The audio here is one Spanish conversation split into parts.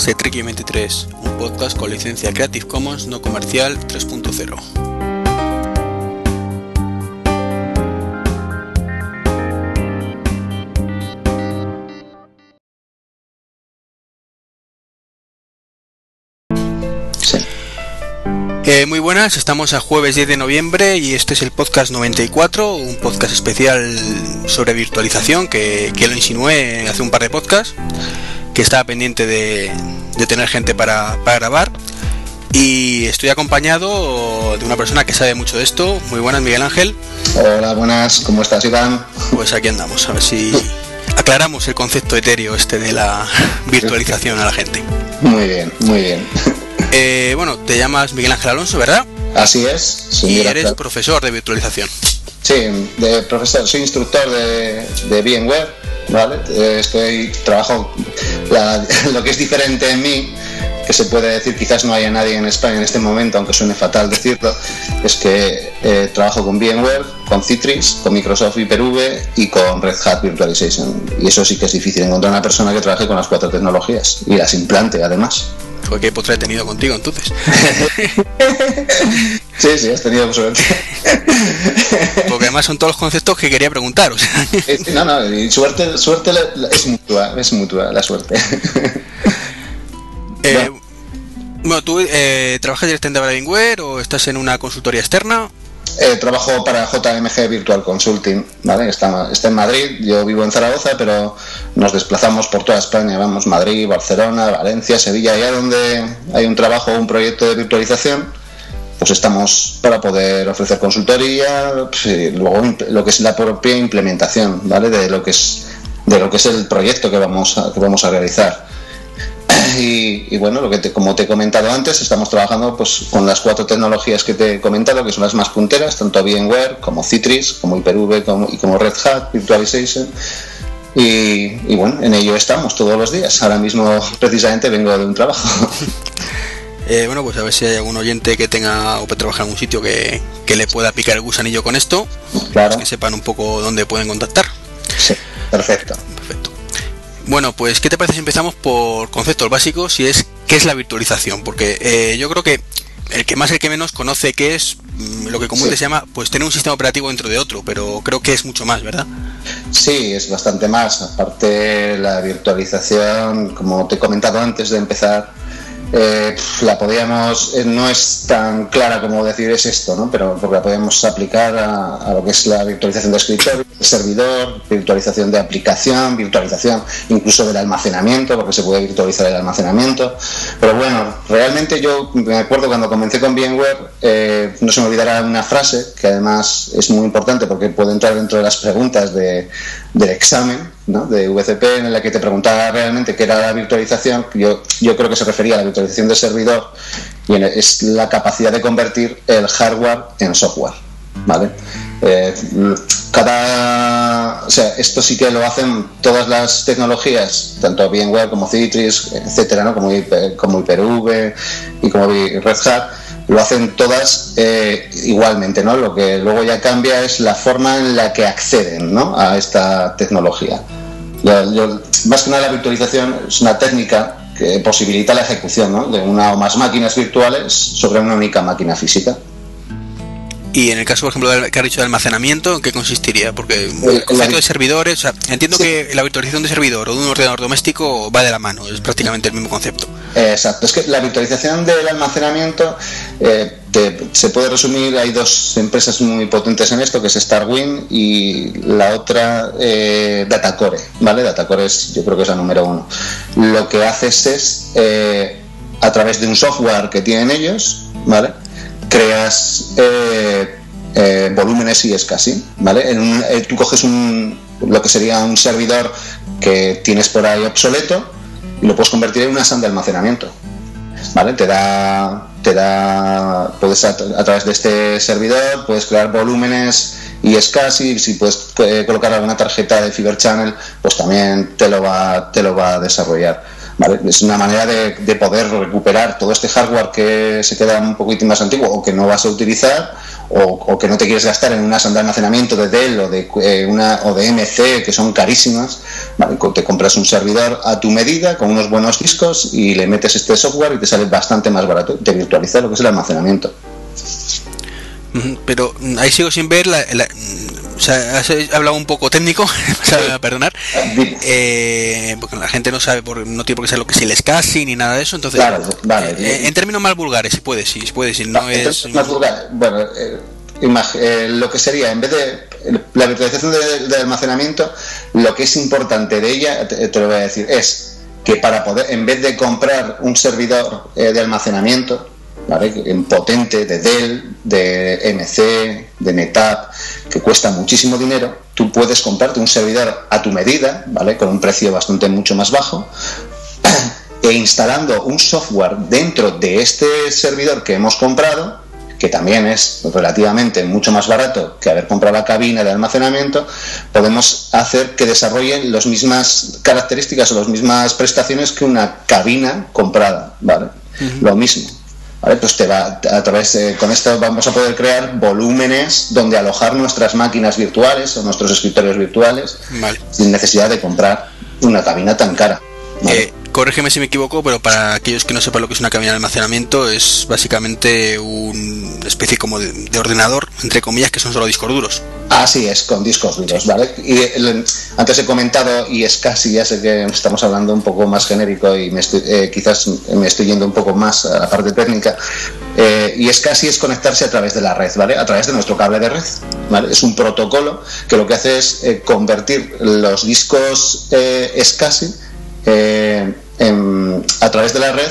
podcast de Treki 23, un podcast con licencia Creative Commons no comercial 3.0. Eh, muy buenas, estamos a jueves 10 de noviembre y este es el podcast 94, un podcast especial sobre virtualización que, lo insinué hace un par de podcasts, que estaba pendiente de, tener gente para, grabar. Y estoy acompañado de una persona que sabe mucho de esto. Muy buenas, Miguel Ángel. Hola, buenas, ¿cómo estás, Iván? Pues aquí andamos, a ver si aclaramos el concepto etéreo este de la virtualización a la gente. Muy bien, muy bien. Eh, bueno, te llamas Miguel Ángel Alonso, ¿verdad? Así es. y eres profesor de virtualización. Sí, de profesor, soy instructor de, de VMware, ¿vale? Eh, estoy, trabajo, lo que es diferente en mí, que se puede decir, quizás no haya nadie en España en este momento, aunque suene fatal decirlo, es que eh, trabajo con VMware, con Citrix, con Microsoft Hyper-V y con Red Hat Virtualization. Y eso sí que es difícil encontrar una persona que trabaje con las cuatro tecnologías y las implante además. Porque qué postre he tenido contigo entonces. sí, sí, has tenido suerte. Porque además son todos los conceptos que quería preguntar. no, no, y suerte, suerte es mutua, es mutua la suerte. Eh, bueno, ¿tú eh, trabajas directamente para VMware o estás en una consultoría externa? Eh, trabajo para JMG Virtual Consulting, ¿vale? Está, está, en Madrid, yo vivo en Zaragoza, pero nos desplazamos por toda España, vamos Madrid, Barcelona, Valencia, Sevilla, allá donde hay un trabajo, un proyecto de virtualización, pues estamos para poder ofrecer consultoría, pues, luego lo que es la propia implementación, ¿vale? De lo que es de lo que es el proyecto que vamos a, que vamos a realizar. Y, bueno, lo que como te he comentado antes, estamos trabajando pues, con las cuatro tecnologías que te he comentado, que son las más punteras, tanto VMware como Citrix, como Hyper-V como, y como Red Hat Virtualization. Y, bueno, en ello estamos todos los días. Ahora mismo precisamente vengo de un trabajo. Eh, bueno, pues a ver si hay algún oyente que tenga o que trabajar en algún sitio que, le pueda picar el gusanillo con esto. Claro. que sepan un poco dónde pueden contactar. Sí, perfecto. Perfecto. Bueno, pues ¿qué te parece si empezamos por conceptos básicos y es qué es la virtualización? Porque eh, yo creo que el que más el que menos conoce qué es mm, lo que comúnmente se llama pues tener un sistema operativo dentro de otro, pero creo que es mucho más, ¿verdad? Sí, es bastante más. Aparte la virtualización, como te he comentado antes de empezar, eh, la podíamos, eh, no es tan clara como decir es esto, ¿no? pero porque la podíamos aplicar a, lo que es la virtualización de escritorio, de servidor, virtualización de aplicación, virtualización incluso del almacenamiento, porque se puede virtualizar el almacenamiento. Pero bueno, realmente yo me acuerdo cuando comencé con VMware, eh, no se me olvidará una frase que además es muy importante porque puede entrar dentro de las preguntas de, del examen de VCP en la que te preguntaba realmente qué era la virtualización, yo, yo creo que se refería a la virtualización del servidor y es la capacidad de convertir el hardware en software. ¿vale? Eh, cada, o sea, esto sí que lo hacen todas las tecnologías, tanto VMware como Citrix, etcétera, ¿no? como, como Hyper-V y como Red Hat lo hacen todas eh, igualmente, ¿no? Lo que luego ya cambia es la forma en la que acceden ¿no? a esta tecnología. Más que nada la virtualización es una técnica que posibilita la ejecución ¿no? de una o más máquinas virtuales sobre una única máquina física. Y en el caso, por ejemplo, del que ha dicho de almacenamiento, ¿en qué consistiría? Porque el concepto de servidores, entiendo que la virtualización de servidor o de un ordenador doméstico va de la mano, es prácticamente el mismo concepto. Exacto, es que la virtualización del almacenamiento eh, se puede resumir, hay dos empresas muy potentes en esto, que es Starwin y la otra eh, Datacore, ¿vale? Datacore es, yo creo que es la número uno. Lo que haces es, eh, a través de un software que tienen ellos, ¿vale? creas eh, eh, volúmenes y es casi, ¿vale? En eh, tú coges un, lo que sería un servidor que tienes por ahí obsoleto y lo puedes convertir en una SAN de almacenamiento, ¿vale? Te da, te da, puedes a, través de este servidor puedes crear volúmenes y es casi, si puedes colocar alguna tarjeta de Fiber Channel, pues también te lo va, te lo va a desarrollar. Es una manera de, poder recuperar todo este hardware que se queda un poquito más antiguo o que no vas a utilizar o, que no te quieres gastar en unas de almacenamiento de Dell o de, eh, una, o de MC que son carísimas, te compras un servidor a tu medida con unos buenos discos y le metes este software y te sale bastante más barato. Te virtualiza lo que es el almacenamiento. Pero ahí sigo sin ver la, o sea, has hablado un poco técnico, a perdonar, eh, porque la gente no sabe, por, no tiene por qué saber lo que es el SCSI ni nada de eso, entonces, vale, eh, en términos más vulgares, si puede, si, puede, si no es... Más vulgar, bueno, eh, lo que sería, en vez de la virtualización de, almacenamiento, lo que es importante de ella, te, te, lo voy a decir, es que para poder, en vez de comprar un servidor de almacenamiento, en potente de Dell, de MC, de NetApp, que cuesta muchísimo dinero, tú puedes comprarte un servidor a tu medida, ¿vale? Con un precio bastante mucho más bajo, e instalando un software dentro de este servidor que hemos comprado, que también es relativamente mucho más barato que haber comprado la cabina de almacenamiento, podemos hacer que desarrollen las mismas características o las mismas prestaciones que una cabina comprada, ¿vale? Lo mismo. Pues te va, a través con esto vamos a poder crear volúmenes donde alojar nuestras máquinas virtuales o nuestros escritorios virtuales sin necesidad de comprar una cabina tan cara. Eh, corrígeme si me equivoco, pero para aquellos que no sepan lo que es una cabina de almacenamiento, es básicamente una especie como de, ordenador, entre comillas, que son solo discos duros. Así es, con discos duros, ¿vale? Y antes he comentado, y es casi, ya sé que estamos hablando un poco más genérico y me eh, quizás me estoy yendo un poco más a la parte técnica, eh, y es casi es conectarse a través de la red, ¿vale? A través de nuestro cable de red, ¿vale? Es un protocolo que lo que hace es eh, convertir los discos SCSI eh, a través de la red,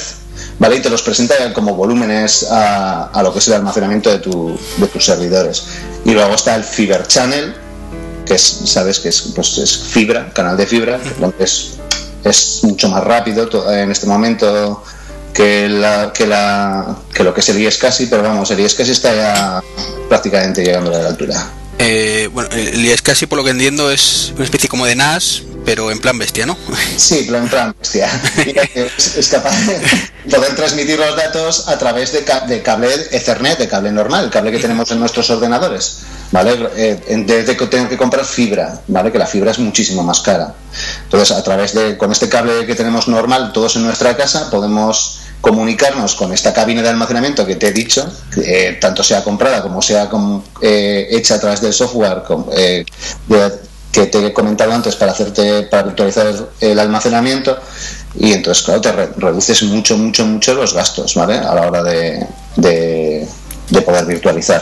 ¿vale? Y te los presenta como volúmenes a, lo que es el almacenamiento de, de tus servidores. Y luego está el Fiber Channel, que es, sabes que es, pues es fibra, canal de fibra, es, es mucho más rápido en este momento que, la, que, la, que lo que es el IES pero vamos, el IES está ya prácticamente llegando a la altura. Eh, bueno, el IES por lo que entiendo es una especie como de NAS, pero en plan bestia, ¿no? Sí, en plan bestia. es, capaz de poder transmitir los datos a través de, cable Ethernet, de cable normal, el cable que tenemos en nuestros ordenadores, ¿vale? Eh, en que comprar fibra, ¿vale? Que la fibra es muchísimo más cara. Entonces, a través de, con este cable que tenemos normal, todos en nuestra casa, podemos comunicarnos con esta cabina de almacenamiento que te he dicho, eh, tanto sea comprada como sea eh, hecha a través del software de, que te he comentado antes para hacerte para virtualizar el almacenamiento y entonces claro te reduces mucho mucho mucho los gastos ¿vale? a la hora de, de, poder virtualizar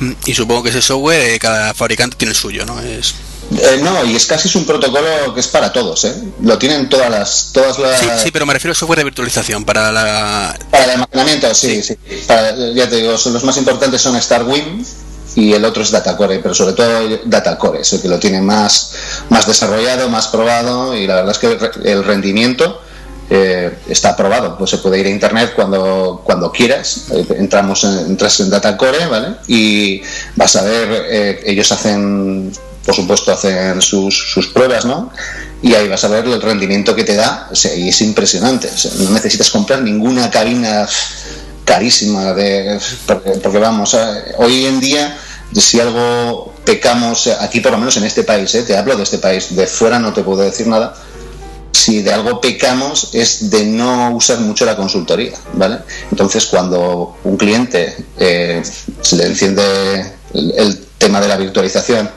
mm, y supongo que ese software eh, cada fabricante tiene el suyo no es eh, no, y es casi es un protocolo que es para todos, ¿eh? Lo tienen todas las... Todas las... Sí, sí, pero me refiero al software de virtualización, para la... Para el almacenamiento, sí, sí. ya te digo, son, los más importantes son StarWin, y el otro es Datacore, pero sobre todo Datacore es el que lo tiene más, más desarrollado, más probado y la verdad es que el rendimiento eh, está probado, pues se puede ir a internet cuando, cuando quieras, eh, entramos en, entras en Datacore, ¿vale? Y vas a ver, eh, ellos hacen, por supuesto, hacen sus, sus pruebas, ¿no? Y ahí vas a ver el rendimiento que te da, y es impresionante, no necesitas comprar ninguna cabina carísima de porque, vamos hoy en día si algo pecamos aquí por lo menos en este país ¿eh? te hablo de este país de fuera no te puedo decir nada si de algo pecamos es de no usar mucho la consultoría vale entonces cuando un cliente eh, se le enciende el tema de la virtualización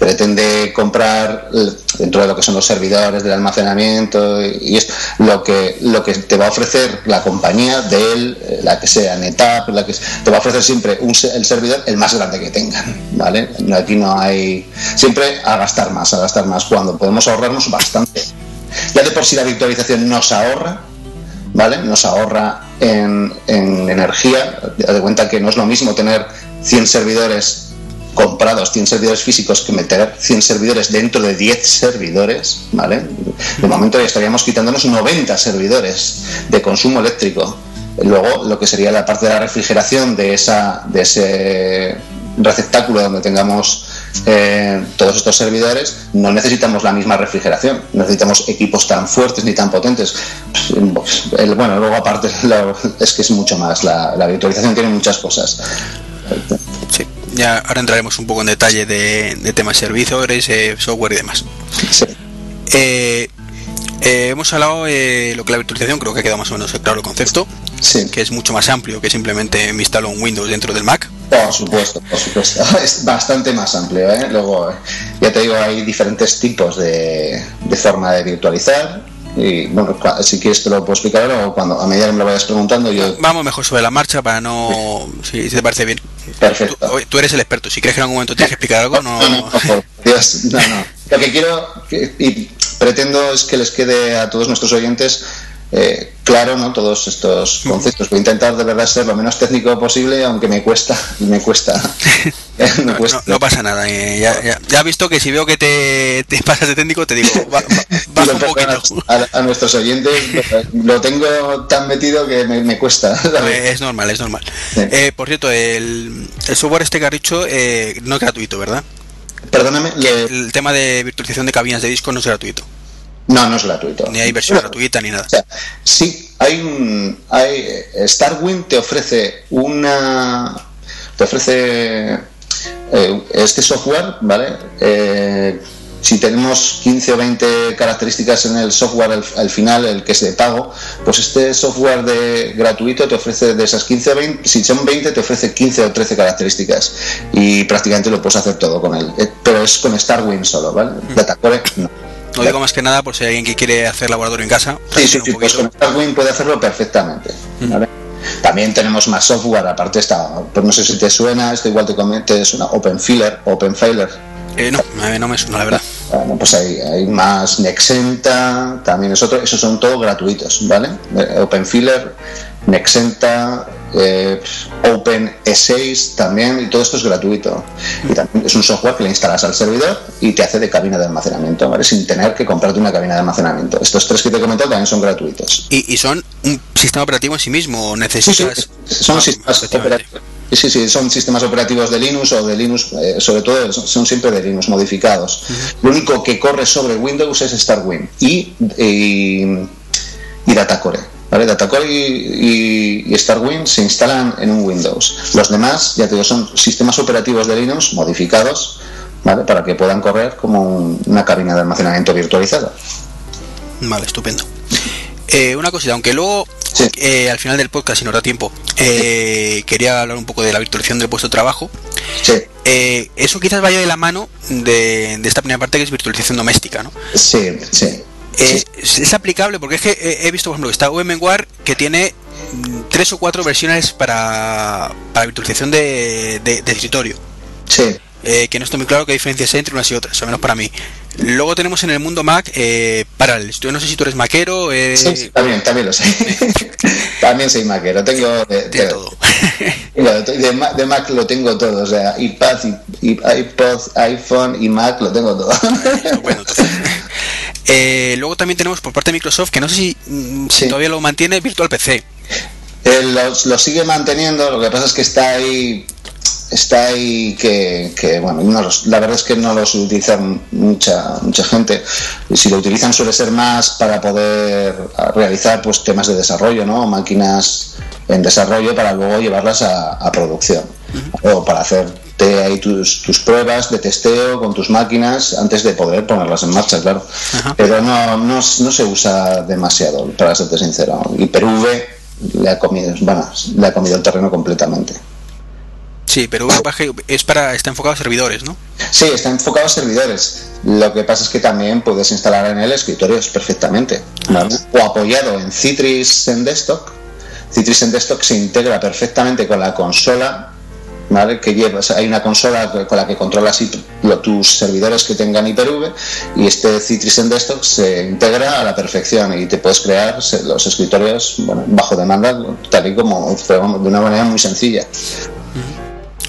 pretende comprar dentro de lo que son los servidores del almacenamiento y es lo que lo que te va a ofrecer la compañía de él, eh, la que sea NetApp, la que te va a ofrecer siempre un, el servidor el más grande que tengan, ¿vale? Aquí no hay siempre a gastar más, a gastar más cuando podemos ahorrarnos bastante. Ya de por sí la virtualización nos ahorra, ¿vale? Nos ahorra en, en energía, de cuenta que no es lo mismo tener 100 servidores comprados 100 servidores físicos que meter 100 servidores dentro de 10 servidores, ¿vale? De momento ya estaríamos quitándonos 90 servidores de consumo eléctrico. Luego, lo que sería la parte de la refrigeración de, esa, de ese receptáculo donde tengamos eh, todos estos servidores, no necesitamos la misma refrigeración, necesitamos equipos tan fuertes ni tan potentes. Pues, bueno, luego aparte es que es mucho más, la, virtualización tiene muchas cosas. Sí, ya ahora entraremos un poco en detalle de, temas servidores, eh, software y demás. Sí. Eh, eh, hemos hablado de lo que la virtualización, creo que ha quedado más o menos claro el concepto, que es mucho más amplio que simplemente me instalo un Windows dentro del Mac. Por supuesto, por supuesto. Es bastante más amplio. ¿eh? Luego, ya te digo, hay diferentes tipos de, forma de virtualizar. Y bueno, si quieres te lo puedo explicar ahora o cuando a medida que me lo vayas preguntando yo... Vamos mejor sobre la marcha para no... si, te parece bien. Perfecto. Tú, eres el experto, si crees que en algún momento tienes que explicar algo, no... No, no, Dios, no, no. Lo que quiero y pretendo es que les quede a todos nuestros oyentes eh, claro ¿no? todos estos conceptos. Voy a intentar de verdad ser lo menos técnico posible, aunque me cuesta, me cuesta. no, pasa nada. Eh, ya, ya, visto que si veo que te, te pasas de técnico, te digo, un poquito. A, nuestros oyentes lo tengo tan metido que me, cuesta. Es normal, es normal. Eh, por cierto, el, el, software este que has dicho no es gratuito, ¿verdad? Perdóname. El tema de virtualización de cabinas de disco no es gratuito. No, no es gratuito. Ni hay versión gratuita ni nada. sí, hay un. Hay, Starwind te ofrece una. Te ofrece eh, este software, ¿vale? Eh, si tenemos 15 o 20 características en el software al, final, el que es de pago, pues este software de gratuito te ofrece de esas 15 o 20, si son 20 te ofrece 15 o 13 características y prácticamente lo puedes hacer todo con él, eh, pero es con Starwind solo, ¿vale? Datacore no. No digo más que nada por si hay alguien que quiere hacer laboratorio en casa. Sí, sí, sí pues con Starwind puede hacerlo perfectamente. ¿vale? También tenemos más software, aparte está, pues no sé si te suena, esto igual te, te suena OpenFiller, OpenFailer eh, no, no me suena, la verdad. Bueno, pues hay, hay más Nexenta, también es otro, esos son todos gratuitos, ¿vale? Eh, OpenFiller, Nexenta, eh, Open E6 también, y todo esto es gratuito. Y también es un software que le instalas al servidor y te hace de cabina de almacenamiento, ¿vale? Sin tener que comprarte una cabina de almacenamiento. Estos tres que te he comentado también son gratuitos. ¿Y, son un sistema operativo en sí mismo? ¿Necesitas...? son ah, sistemas operativos Sí, sí, son sistemas operativos de Linux o de Linux, eh, sobre todo son siempre de Linux modificados. Lo único que corre sobre Windows es StarWind y, y, y Datacore. ¿Vale? Datacore y, y, StarWind se instalan en un Windows. Los demás, ya te digo, son sistemas operativos de Linux modificados ¿vale? para que puedan correr como una cabina de almacenamiento virtualizada. Vale, estupendo. Eh, una cosita, aunque luego eh, al final del podcast, si nos da tiempo, eh, quería hablar un poco de la virtualización del puesto de trabajo. eso quizás vaya de la mano de, esta primera parte que es virtualización doméstica, ¿no? Sí, sí. Es, aplicable porque es que he visto, por ejemplo, que está VMware que tiene mm, tres o cuatro versiones para, para virtualización de, de, de escritorio. Sí. que no estoy muy claro qué diferencias hay entre unas y otras, al menos para mí. Luego tenemos en el mundo Mac eh, Parallels. Yo no sé si tú eres maquero. Eh... Sí, también, también lo sé. también soy maquero. Tengo de, todo. de, Mac lo tengo todo. O sea, iPad, iPod, iPhone y Mac lo tengo todo. bueno, eh, luego también tenemos por parte de Microsoft, que no sé si, mm, todavía lo mantiene, Virtual PC. lo sigue manteniendo, lo que pasa es que está ahí está ahí que, bueno, la verdad es que no los utilizan mucha mucha gente. Y si lo utilizan suele ser más para poder realizar pues temas de desarrollo, ¿no? Máquinas en desarrollo para luego llevarlas a, producción. O para hacerte ahí tus, tus, pruebas de testeo con tus máquinas antes de poder ponerlas en marcha, claro. Pero no, no, se usa demasiado, para serte sincero. Y Perú le ha comido, bueno, le ha comido el terreno completamente. Sí, pero es para está enfocado a servidores, ¿no? Sí, está enfocado a servidores. Lo que pasa es que también puedes instalar en el escritorio perfectamente, o apoyado en Citrix en desktop. Citrix en desktop se integra perfectamente con la consola, Que llevas, hay una consola con la que controlas tus servidores que tengan Hyper-V y este Citrix en desktop se integra a la perfección y te puedes crear los escritorios bajo demanda, tal y como de una manera muy sencilla.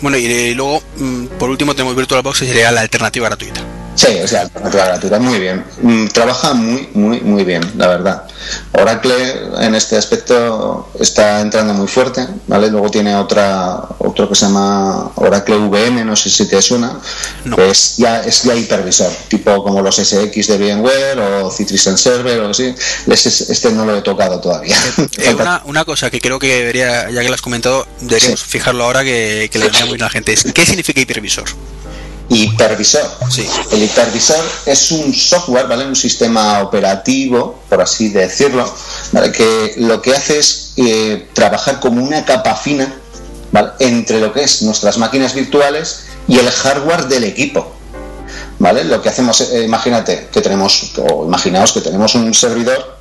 Bueno, y, luego, mm, por último, tenemos VirtualBox, que sería la alternativa gratuita. Sí, o sea, gratuita, muy bien. Mm, trabaja muy, muy, muy bien, la verdad. Oracle en este aspecto está entrando muy fuerte, ¿vale? Luego tiene otra, otro que se llama Oracle VM, no sé si te suena, es ya, es ya hipervisor, tipo como los SX de VMware o Citrix Server o así. Este no lo he tocado todavía. Eh, una, una, cosa que creo que debería, ya que lo has comentado, deberíamos fijarlo ahora que, que le venía muy a la gente, es ¿qué significa hipervisor? Hipervisor. El hipervisor es un software, ¿vale? Un sistema operativo, por así decirlo, que lo que hace es eh, trabajar como una capa fina entre lo que es nuestras máquinas virtuales y el hardware del equipo. ¿Vale? Lo que hacemos, eh, imagínate que tenemos, o imaginaos que tenemos un servidor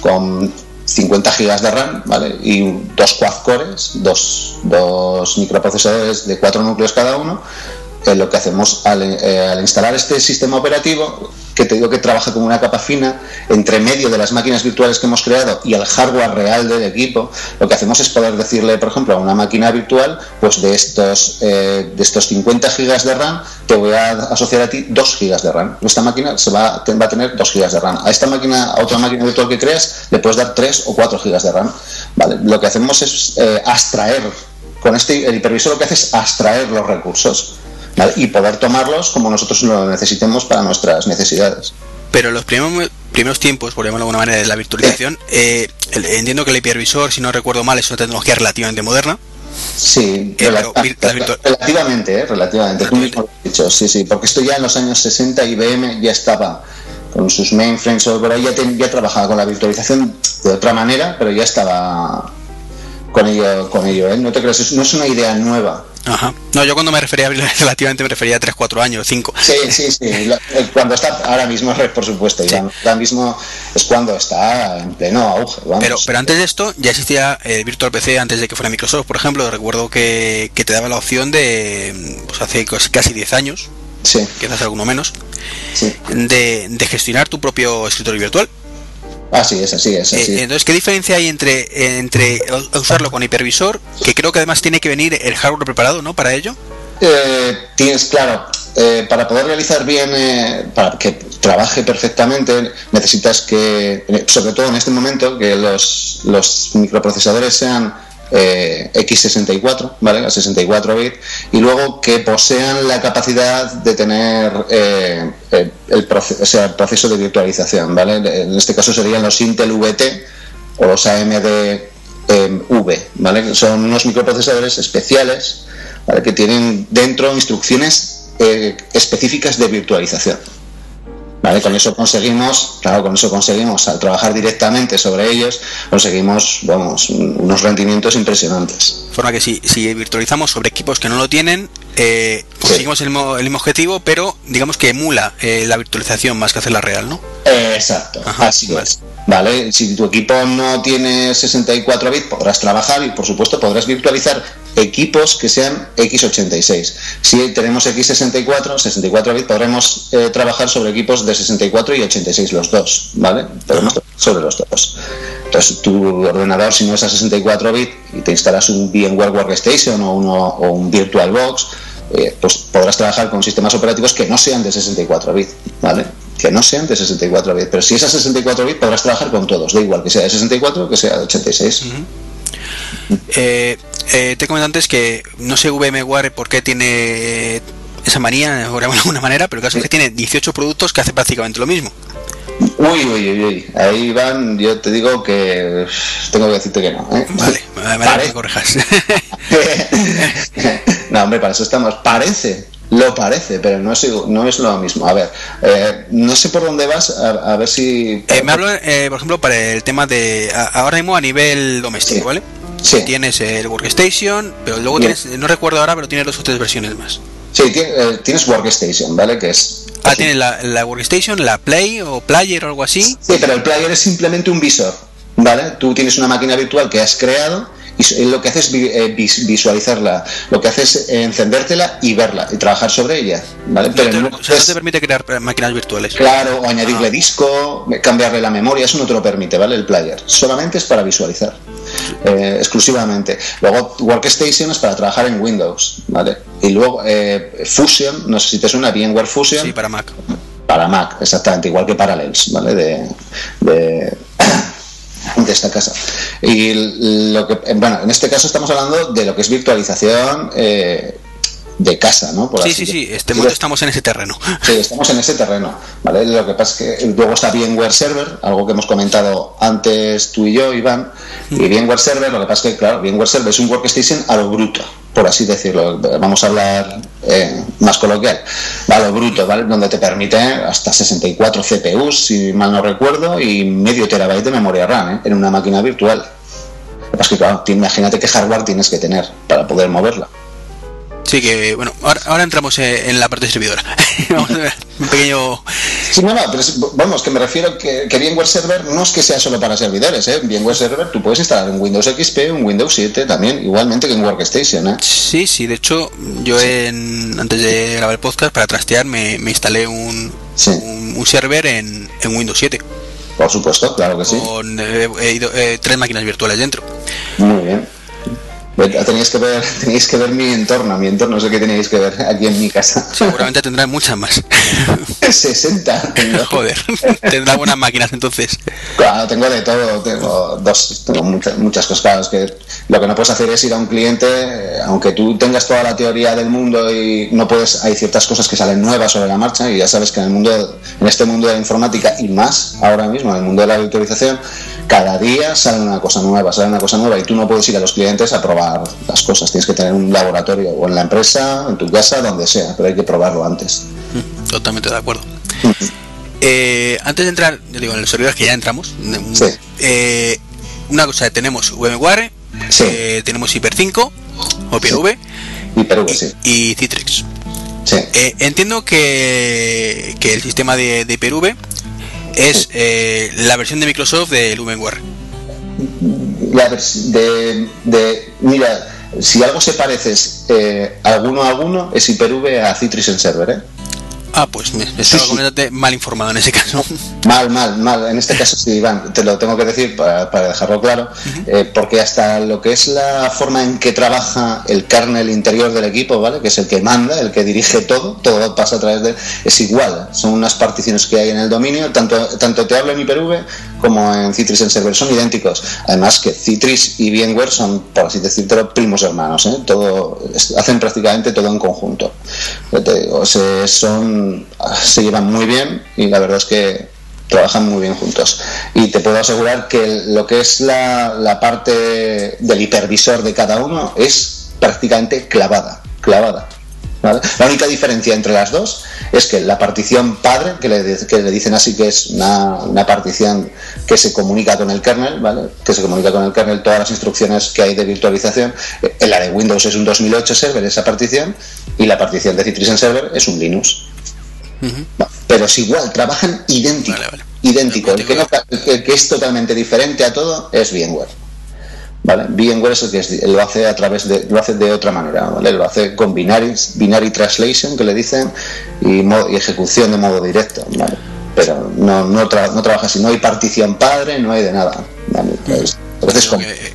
con 50 gigas de RAM, ¿vale? Y dos quad cores, dos, dos microprocesadores de cuatro núcleos cada uno, lo que hacemos eh, al, instalar este sistema operativo, que te digo que trabaja como una capa fina entre medio de las máquinas virtuales que hemos creado y el hardware real del equipo, lo que hacemos es poder decirle, por ejemplo, a una máquina virtual, pues de estos, eh, de estos 50 gigas de RAM, te voy a asociar a ti 2 gigas de RAM. Esta máquina se va, va a tener 2 gigas de RAM. A esta máquina, a otra máquina virtual que creas, le puedes dar 3 o 4 gigas de RAM. ¿vale? Lo que hacemos es eh, abstraer con este el hipervisor lo que hace es abstraer los recursos y poder tomarlos como nosotros lo necesitemos para nuestras necesidades. Pero los primeros, primeros tiempos, por llamarlo de alguna manera, de la virtualización, eh, entiendo que el hipervisor, si no recuerdo mal, es una tecnología relativamente moderna. Sí, eh, relativamente, eh, relativamente, dicho, sí, sí, porque esto ya en los años 60 IBM ya estaba con sus mainframes o por ahí ya, ya trabajaba con la virtualización de otra manera, pero ya estaba con ello, con ello ¿eh? no te creas, no es una idea nueva. Ajá. No, yo cuando me refería relativamente me refería a 3, 4 años, 5. Sí, sí, sí. Eh, cuando está ahora mismo, por supuesto, ahora mismo es cuando está en pleno auge. Pero, pero antes de esto ya existía el Virtual PC antes de que fuera Microsoft, por ejemplo. Recuerdo que, te daba la opción de, pues hace casi 10 años, sí. quizás alguno menos, de, de gestionar tu propio escritorio virtual. Así es, así es. Así. Eh, entonces, ¿qué diferencia hay entre, entre usarlo con hipervisor, que creo que además tiene que venir el hardware preparado, ¿no? Para ello. Eh, tienes, claro, eh, para poder realizar bien, para que trabaje perfectamente, necesitas que, sobre todo en este momento, que los, los microprocesadores sean eh, X64, ¿vale? A 64 bits, y luego que posean la capacidad de tener eh, el, proceso, de virtualización, ¿vale? En este caso serían los Intel VT o los AMD eh, V, ¿vale? Son unos microprocesadores especiales que tienen dentro instrucciones específicas de virtualización. Con eso conseguimos, claro, con eso conseguimos, al trabajar directamente sobre ellos, conseguimos, vamos, unos rendimientos impresionantes. De forma que si, si virtualizamos sobre equipos que no lo tienen, eh, conseguimos el, mismo, objetivo, pero digamos que emula eh, la virtualización más que hacerla real, ¿no? exacto, así es. Vale, si tu equipo no tiene 64 bits, podrás trabajar y por supuesto podrás virtualizar equipos que sean x86. Si tenemos x64, 64 bits, podremos eh, trabajar sobre equipos de 64 y 86 los dos, ¿vale? Podemos trabajar sobre los dos. Entonces, tu ordenador, si no es a 64 bits y te instalas un VMware Workstation o, uno, o un VirtualBox, eh, pues podrás trabajar con sistemas operativos que no sean de 64 bits, ¿vale? Que no sean de 64 bits. Pero si es a 64 bits, podrás trabajar con todos, da igual que sea de 64 o que sea de 86. Eh, eh, te comento antes que no sé VMware por qué tiene esa manía, de alguna manera, pero el caso es que tiene 18 productos que hacen prácticamente lo mismo. Uy, uy, uy, ahí van, yo te digo que tengo que decirte que no. ¿eh? Vale, me que correjas. no, hombre, para eso estamos. Parece, lo parece, pero no es, no es lo mismo. A ver, eh, no sé por dónde vas, a, ver si... Eh, me hablo, por ejemplo, para el tema de... ahora mismo a nivel doméstico, ¿vale? Sí. Tienes el Workstation, pero luego tienes, no recuerdo ahora, pero tienes dos o tres versiones más. Sí, eh, tienes Workstation, ¿vale? Que es. Ah, tienes la, Workstation, la Play o Player o algo así. Sí, pero el Player es simplemente un visor, ¿vale? Tú tienes una máquina virtual que has creado y lo que hace es eh, visualizarla, lo que hace es encendértela y verla y trabajar sobre ella, ¿vale? Pero no, te, te permite crear máquinas virtuales. Claro, o añadirle ah. disco, cambiarle la memoria, eso no te lo permite, ¿vale? El Player. Solamente es para visualizar. eh, exclusivamente. Luego Workstation es para trabajar en Windows, ¿vale? Y luego eh, Fusion, no sé si te suena VMware Fusion. Sí, para Mac. Para Mac, exactamente, igual que Parallels, ¿vale? De, de, de esta casa. Y lo que, bueno, en este caso estamos hablando de lo que es virtualización. Eh, de casa, ¿no? sí, sí, sí, este momento estamos en ese terreno. Sí, estamos en ese terreno, ¿vale? Lo que pasa es que luego está VMware Server, algo que hemos comentado antes tú y yo, Iván, y VMware Server, lo que pasa es que, claro, VMware Server es un workstation a lo bruto, por así decirlo, vamos a hablar eh, más coloquial, a lo bruto, ¿vale? Donde te permite hasta 64 CPUs, si mal no recuerdo, y medio terabyte de memoria RAM, ¿eh? En una máquina virtual. Lo que pasa es que, claro, imagínate qué hardware tienes que tener para poder moverla. Sí, que bueno, ahora, entramos eh, en la parte servidora. Vamos a ver, un pequeño. Sí, no, no, pero vamos, que me refiero que, que VMware Server no es que sea solo para servidores, ¿eh? VMware Server tú puedes instalar en Windows XP, un Windows 7 también, igualmente que en Workstation, ¿eh? Sí, sí, de hecho, yo en, antes de grabar el podcast, para trastear, me, instalé un, un, server en, en Windows 7. Por supuesto, claro que sí. Con eh, tres máquinas virtuales dentro. Muy bien. Tenéis que ver, tenéis que ver mi entorno, mi entorno no sé qué tenéis que ver aquí en mi casa. Seguramente tendrá muchas más. 60. Joder, tendrá buenas máquinas entonces. Claro, tengo de todo, tengo dos, tengo muchas, muchas cosas. Que lo que no puedes hacer es ir a un cliente, eh, aunque tú tengas toda la teoría del mundo y no puedes, hay ciertas cosas que salen nuevas sobre la marcha y ya sabes que en el mundo, en este mundo de la informática y más ahora mismo, en el mundo de la virtualización, cada día sale una cosa nueva, sale una cosa nueva y tú no puedes ir a los clientes a probar las cosas. Tienes que tener un laboratorio o en la empresa, en tu casa, donde sea, pero hay que probarlo antes. Totalmente de acuerdo. Eh, antes de entrar, yo digo, en los servidores que ya entramos, eh, una cosa, tenemos VMware, eh, tenemos Hyper 5 o PRV y, Citrix. entiendo que, que el sistema de, de PRV es la versión de Microsoft del VMware. De, de, mira, si algo se parece eh, alguno a alguno, es Hyper-V a Citrix en server, ¿eh? Ah, pues me, estaba mal informado en ese caso. Mal, mal, mal. En este caso sí, Iván, te lo tengo que decir para, dejarlo claro, eh, porque hasta lo que es la forma en que trabaja el kernel interior del equipo, ¿vale? Que es el que manda, el que dirige todo, todo pasa a través de... Es igual, son unas particiones que hay en el dominio, tanto, tanto te hablo en Hyper-V como en Citrix en server, son idénticos. Además que Citrix y VMware son, por así decirlo, primos hermanos, ¿eh? Todo, hacen prácticamente todo en conjunto. O sea, son se llevan muy bien y la verdad es que trabajan muy bien juntos. Y te puedo asegurar que lo que es la, parte del hipervisor de cada uno es prácticamente clavada, clavada. La única diferencia entre las dos es que la partición padre, que le, le dicen así que es una, partición que se comunica con el kernel, ¿vale? que se comunica con el kernel todas las instrucciones que hay de virtualización, en la de Windows es un 2008 server esa partición y la partición de Citrix en server es un Linux. Pero es igual, trabajan idéntico. Idéntico. El que, es totalmente diferente a todo es VMware. ¿Vale? VMware es el que lo hace a través de, lo hace de otra manera, ¿vale? Lo hace con binary, binary translation, que le dicen, y, ejecución de modo directo, Pero no, no, trabaja así, no hay partición padre, no hay de nada. Entonces, eh,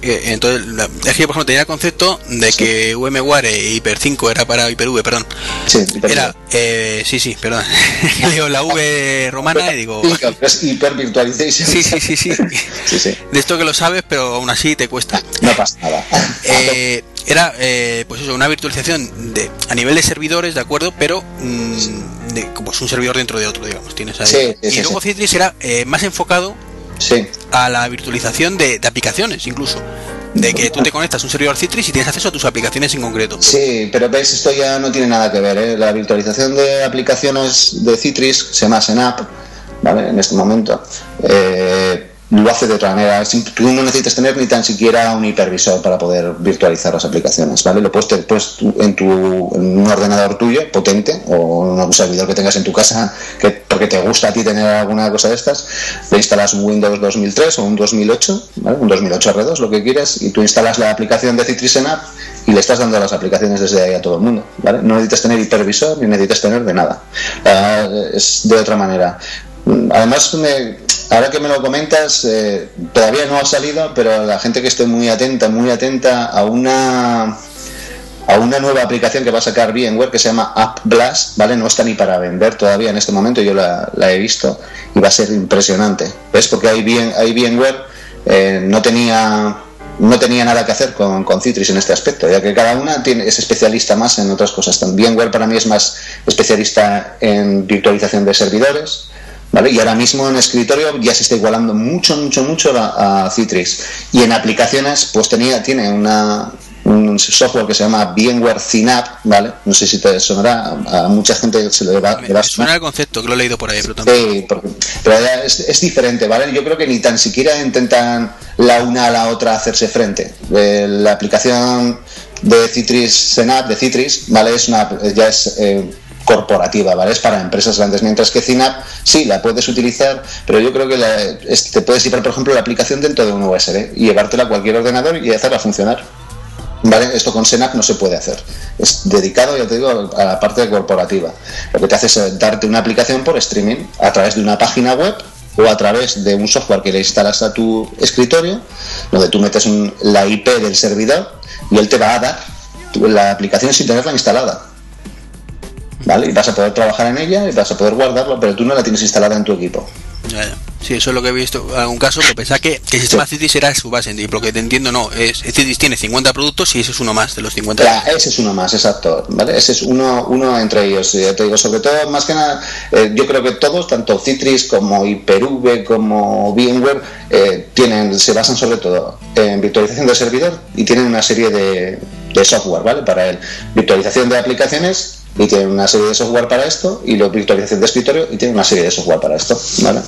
entonces es que por ejemplo tenía el concepto de que VMware e Hyper 5 era para Hyper-V, perdón. Sí, era, eh, sí, sí, perdón. Leo la V romana y digo. Es Hyper Virtualization. Sí, sí, sí, sí. De esto que lo sabes, pero aún así te cuesta. No pasa nada. Eh, era, eh, pues eso, una virtualización de, a nivel de servidores, ¿de acuerdo? Pero mm, de, como es un servidor dentro de otro, digamos. Tienes ahí. y luego Citrix era más enfocado a la virtualización de, aplicaciones incluso de que tú te conectas a un servidor Citrix y tienes acceso a tus aplicaciones en concreto. Sí, pero ves, esto ya no tiene nada que ver. ¿eh? La virtualización de aplicaciones de Citrix se llama Senap, ¿vale? En este momento. Eh, lo hace de otra manera. Tú no necesitas tener ni tan siquiera un hipervisor para poder virtualizar las aplicaciones, ¿vale? Lo puedes, puedes en, tu, en un ordenador tuyo potente o un servidor que tengas en tu casa que porque te gusta a ti tener alguna cosa de estas, le instalas un Windows 2003 o un 2008, ¿vale? un 2008 R2, lo que quieras, y tú instalas la aplicación de Citrix en App y le estás dando las aplicaciones desde ahí a todo el mundo. No necesitas tener hipervisor ni necesitas tener de nada. es de otra manera. Además, me, ahora que me lo comentas, eh, todavía no ha salido, pero la gente que esté muy atenta, muy atenta a una a una nueva aplicación que va a sacar VMware que se llama App Blast, ¿vale? No está ni para vender todavía en este momento, yo la, he visto y va a ser impresionante. ¿Ves? Porque ahí, bien, ahí VMware eh, no tenía no tenía nada que hacer con, Citrix en este aspecto, ya que cada una tiene, es especialista más en otras cosas. VMware para mí es más especialista en virtualización de servidores, ¿vale? Y ahora mismo en escritorio ya se está igualando mucho, mucho, mucho a, a Citrix. Y en aplicaciones, pues tenía, tiene una, un software que se llama VMware Synapse, ¿vale? No sé si te sonará, a mucha gente se le va, a Suena el concepto, que lo he leído por ahí, pero. Sí, pero es, es, diferente, ¿vale? Yo creo que ni tan siquiera intentan la una a la otra hacerse frente. Eh, la aplicación de Citrix Synapse, de Citrix, ¿vale? Es una, ya es... Eh, corporativa, ¿vale? Es para empresas grandes, mientras que Synapse sí la puedes utilizar, pero yo creo que te puedes llevar, por ejemplo, la aplicación dentro de un USB y llevártela a cualquier ordenador y hacerla funcionar. ¿Vale? Esto con Senap no se puede hacer. Es dedicado, ya te digo, a la parte corporativa. Lo que te hace es darte una aplicación por streaming a través de una página web o a través de un software que le instalas a tu escritorio, donde tú metes la IP del servidor y él te va a dar la aplicación sin tenerla instalada. ¿Vale? Y vas a poder trabajar en ella y vas a poder guardarlo, pero tú no la tienes instalada en tu equipo. Sí, eso es lo que he visto en algún caso, pero pensaba que, el sistema Citrix era su base, lo que te entiendo no, es, Citrix tiene 50 productos y ese es uno más de los 50. ese es uno más, exacto, ¿vale? Ese es uno, uno entre ellos, te digo, sobre todo, más que nada, eh, yo creo que todos, tanto Citrix como Hyper-V como VMware, eh, tienen, se basan sobre todo en virtualización de servidor y tienen una serie de, de software, ¿vale? Para el virtualización de aplicaciones y tiene una serie de software para esto y la virtualización de escritorio y tiene una serie de software para esto, ¿vale?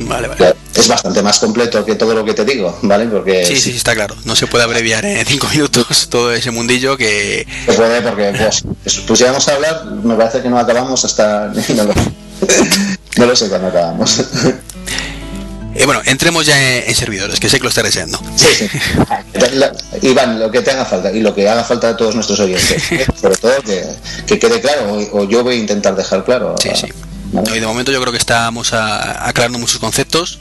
Vale, vale. Es bastante más completo que todo lo que te digo, ¿vale? Porque sí, sí, sí, está claro. No se puede abreviar en cinco minutos todo ese mundillo que. Se puede, porque pues, si pusiéramos a hablar, me parece que no acabamos hasta. no lo sé cuándo acabamos. Eh, bueno, entremos ya en, servidores, que sé que lo está deseando. Sí, sí. Iván, lo que te haga falta y lo que haga falta a todos nuestros oyentes. Sobre todo que, quede claro, o, yo voy a intentar dejar claro. Sí, sí. y de momento yo creo que estamos aclarando muchos conceptos,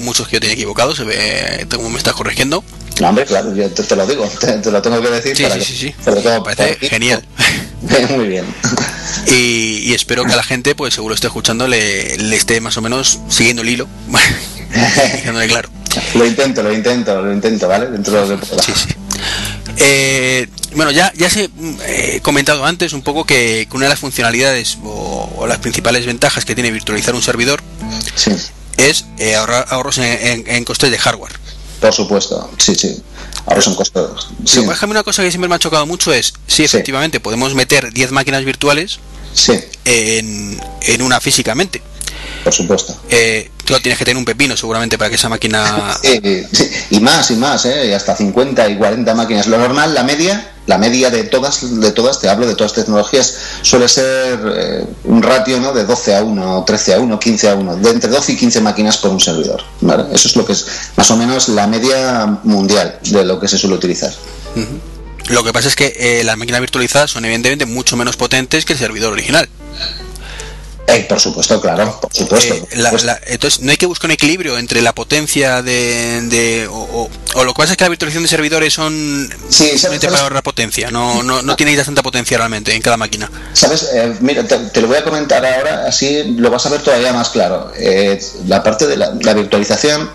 muchos que yo tenía equivocados, se ve, como me estás corrigiendo. No, hombre, claro, yo te, lo digo, te, lo tengo que decir. Sí, para sí, sí, sí. me parece genial. Muy bien. Y, espero que a la gente, pues seguro esté escuchando, le, le esté más o menos siguiendo el hilo. Claro. Lo intento, lo intento, lo intento, ¿vale? Dentro de Sí, sí. Eh, bueno, ya, ya se he comentado antes un poco que, una de las funcionalidades o, las principales ventajas que tiene virtualizar un servidor es eh, ahorrar, ahorros en, costes de hardware. Por supuesto, sí, sí. Ahora son costos. Sí. una cosa que siempre me ha chocado mucho es, sí, efectivamente, podemos meter 10 máquinas virtuales en, en una físicamente por supuesto. Eh, tú tienes que tener un pepino seguramente para que esa máquina... y más, y más, ¿eh? hasta 50 y 40 máquinas. Lo normal, la media, la media de todas, de todas, te hablo de todas tecnologías, suele ser eh, un ratio ¿no? de 12 a 1, 13 a 1, 15 a 1, de entre 12 y 15 máquinas por un servidor. Eso es lo que es más o menos la media mundial de lo que se suele utilizar. Lo que pasa es que eh, las máquinas virtualizadas son evidentemente mucho menos potentes que el servidor original. Eh, por supuesto, claro, por supuesto. Eh, entonces, no hay que buscar un equilibrio entre la potencia de. o, lo que pasa es que la virtualización de servidores son sí, para ahorrar potencia, no, no, no tiene tanta potencia realmente en cada máquina. Sabes, eh, mira, te, lo voy a comentar ahora, así lo vas a ver todavía más claro. la parte de la virtualización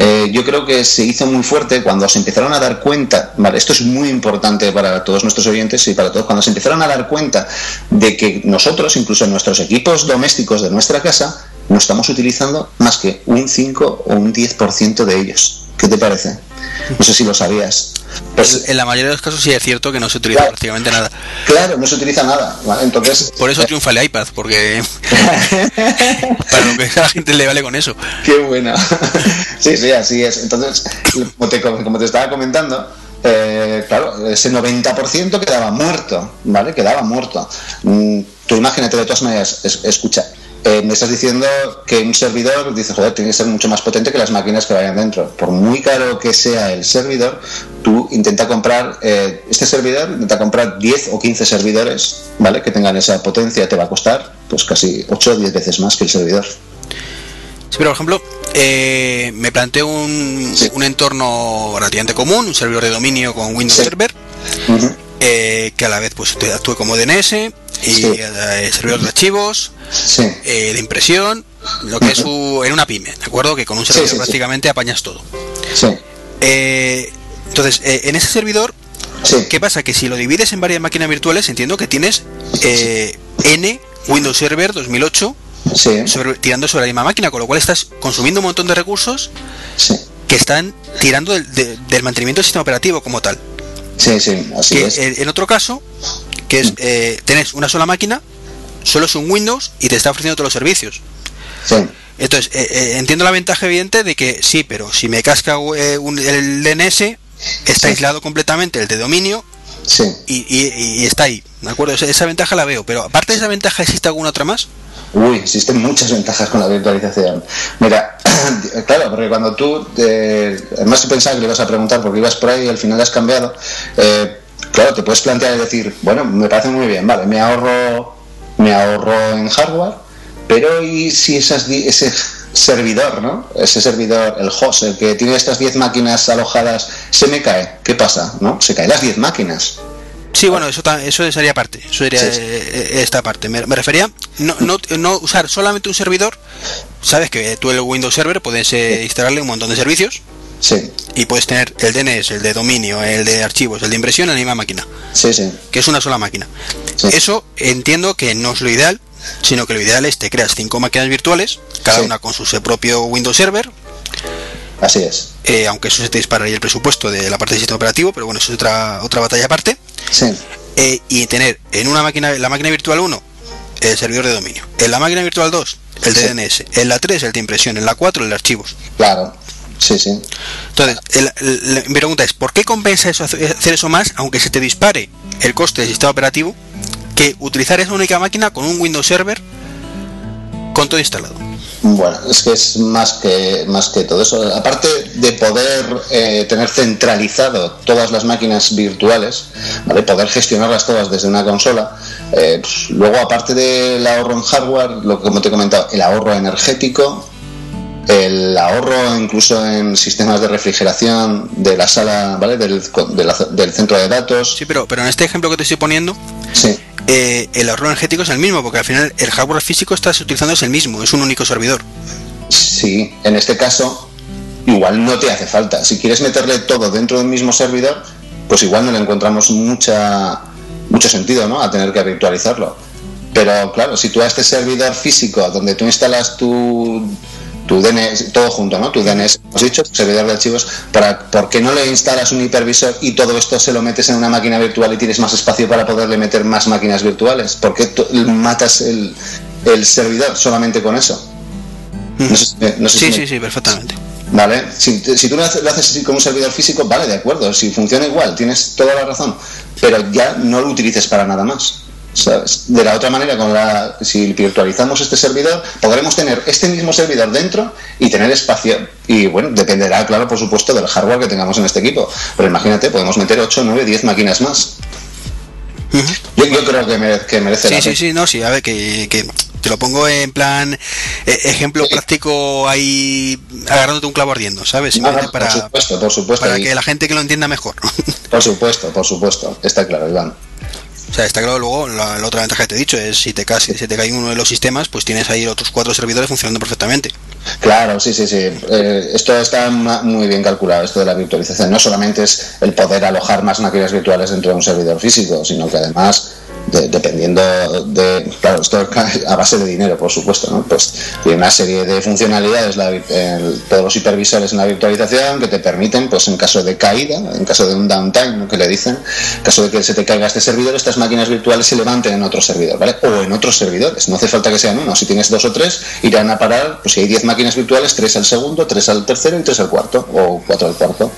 eh, yo creo que se hizo muy fuerte cuando se empezaron a dar cuenta, vale, esto es muy importante para todos nuestros oyentes y para todos, cuando se empezaron a dar cuenta de que nosotros, incluso en nuestros equipos domésticos de nuestra casa, no estamos utilizando más que un 5 o un 10% de ellos. ¿Qué te parece? No sé si lo sabías. Pues, en la mayoría de los casos sí es cierto que no se utiliza prácticamente nada. Claro, no se utiliza nada. Entonces, Por eso triunfa el iPad, porque para lo que a la gente le vale con eso. Qué buena. sí, sí, así es. Entonces, como te, como te estaba comentando, eh, claro, ese 90% quedaba muerto, ¿vale? Quedaba muerto. Mm, tú imagínate de todas maneras, escucha, eh, me estás diciendo que un servidor, dice, joder, tiene que ser mucho más potente que las máquinas que vayan dentro. Por muy caro que sea el servidor, tú intenta comprar, eh, este servidor, intenta comprar 10 o 15 servidores, ¿vale? Que tengan esa potencia, te va a costar pues casi 8 o 10 veces más que el servidor. Sí, pero por ejemplo, eh, me planteo un, un, entorno relativamente común, un servidor de dominio con Windows Server, eh, que a la vez pues actúe como DNS y eh, servidor de archivos, de impresión, lo que es en una pyme, ¿de acuerdo? Que con un servidor prácticamente apañas todo. entonces, en ese servidor, ¿qué pasa? Que si lo divides en varias máquinas virtuales, entiendo que tienes N Windows Server 2008 tirando sobre la misma máquina, con lo cual estás consumiendo un montón de recursos que están tirando del, mantenimiento del sistema operativo como tal. Sí, sí, así es. En, otro caso, que es, mm. eh, tenés una sola máquina, solo es un Windows y te está ofreciendo todos los servicios. Entonces, eh, eh, entiendo la ventaja evidente de que sí, pero si me casca el DNS, está aislado completamente el de dominio y, está ahí, ¿de acuerdo? esa, ventaja la veo, pero aparte de esa ventaja, ¿existe alguna otra más? Uy, existen muchas ventajas con la virtualización. Mira, claro, porque cuando tú, eh, además tú pensabas que le ibas a preguntar porque ibas por ahí y al final has cambiado, eh, claro, te puedes plantear y decir, bueno, me parece muy bien, vale, me ahorro, me ahorro en hardware, pero ¿y si esas, ese servidor, ¿no? Ese servidor, el host, el que tiene estas 10 máquinas alojadas, se me cae? ¿Qué pasa? ¿No? Se caen las 10 máquinas. Sí, bueno, eso, eso sería parte, eso sería eh, esta parte. Me, refería no, no, no, usar solamente un servidor. Sabes que tú el Windows Server puedes eh, instalarle un montón de servicios. Sí. Y puedes tener el DNS, el de dominio, el de archivos, el de impresión en la misma máquina. Sí, sí. Que es una sola máquina. Eso entiendo que no es lo ideal, sino que lo ideal es te creas cinco máquinas virtuales, cada una con su propio Windows Server, Así es. Eh, aunque eso se te dispararía el presupuesto de la parte del sistema operativo, pero bueno, eso es otra, otra batalla aparte. Sí. Eh, y tener en una máquina, la máquina virtual 1, el servidor de dominio. En la máquina virtual 2, el de DNS. En la 3, el de impresión. En la 4, el de archivos. Claro. Sí, sí. Entonces, mi pregunta es, ¿por qué compensa eso, hacer eso más, aunque se te dispare el coste del sistema operativo, que utilizar esa única máquina con un Windows Server con todo instalado? Bueno, es que es más que, más que todo eso. Aparte de poder eh, tener centralizado todas las máquinas virtuales, ¿vale? poder gestionarlas todas desde una consola, eh, pues, luego aparte del ahorro en hardware, lo que como te he comentado, el ahorro energético, el ahorro incluso en sistemas de refrigeración de la sala, ¿vale? Del, del centro de datos. Sí, pero, pero en este ejemplo que te estoy poniendo, sí eh, el ahorro energético es el mismo, porque al final el hardware físico estás utilizando es el mismo, es un único servidor. Sí, en este caso igual no te hace falta. Si quieres meterle todo dentro del mismo servidor, pues igual no le encontramos mucha, mucho sentido ¿no? a tener que virtualizarlo. Pero claro, si tú a este servidor físico donde tú instalas tu tu DNS, todo junto, ¿no? Tu DNS, hemos dicho, tu servidor de archivos, para, ¿por qué no le instalas un hipervisor y todo esto se lo metes en una máquina virtual y tienes más espacio para poderle meter más máquinas virtuales? ¿Por qué matas el, servidor solamente con eso? sí, sí, sí, perfectamente. Vale, si, si tú lo haces así con un servidor físico, vale, de acuerdo, si funciona igual, tienes toda la razón, pero ya no lo utilices para nada más. De la otra manera, con la, si virtualizamos este servidor, podremos tener este mismo servidor dentro y tener espacio. Y bueno, dependerá, claro, por supuesto, del hardware que tengamos en este equipo. Pero imagínate, podemos meter 8, 9, 10 máquinas más. yo, creo que, merece, sí, Sí, sí, no, sí, a ver, que, te lo pongo en plan eh, ejemplo práctico ahí agarrándote un clavo ardiendo, ¿sabes? para, por supuesto, por supuesto. Para que la gente que lo entienda mejor. Por supuesto, por supuesto, está claro, Iván. O sea, está claro luego, la, otra ventaja que te he dicho es si te cae, si te cae uno de los sistemas, pues tienes ahí otros cuatro servidores funcionando perfectamente. Claro, sí, sí, sí. Eh, esto está muy bien calculado, esto de la virtualización. No solamente es el poder alojar más máquinas virtuales dentro de un servidor físico, sino que además dependiendo de, claro, esto a base de dinero, por supuesto, ¿no? Pues tiene una serie de funcionalidades, todos los hipervisores en la virtualización que te permiten, pues en caso de caída, en caso de un downtime, que le dicen, en caso de que se te caiga este servidor, estas máquinas virtuales se levanten en otro servidor, ¿vale? O en otros servidores, no hace falta que sean uno, si tienes dos o tres, irán a parar, pues si hay diez máquinas virtuales, tres al segundo, tres al tercero y tres al cuarto, o cuatro al cuarto,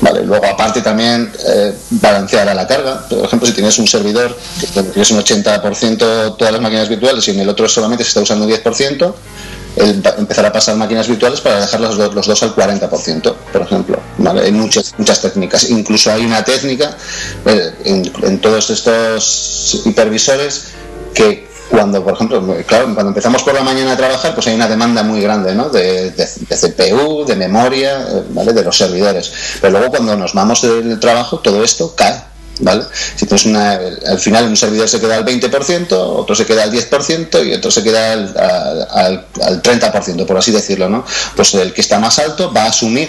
¿vale? Luego aparte también eh, balancear a la carga, por ejemplo, si tienes un servidor que tienes un 80% todas las máquinas virtuales y en el otro solamente se está usando un 10%, el empezar a pasar máquinas virtuales para dejar los, los dos al 40%, por ejemplo. Hay muchas, muchas técnicas. Incluso hay una técnica eh, en, todos estos hipervisores que cuando, por ejemplo, claro, cuando empezamos por la mañana a trabajar, pues hay una demanda muy grande, ¿no? De, CPU, de memoria, eh, ¿vale? De los servidores. Pero luego cuando nos vamos del trabajo, todo esto cae. ¿Vale? Si tienes una, al final un servidor se queda al 20%, otro se queda al 10% y otro se queda al, al, al 30%, por así decirlo, ¿no? Pues el que está más alto va a asumir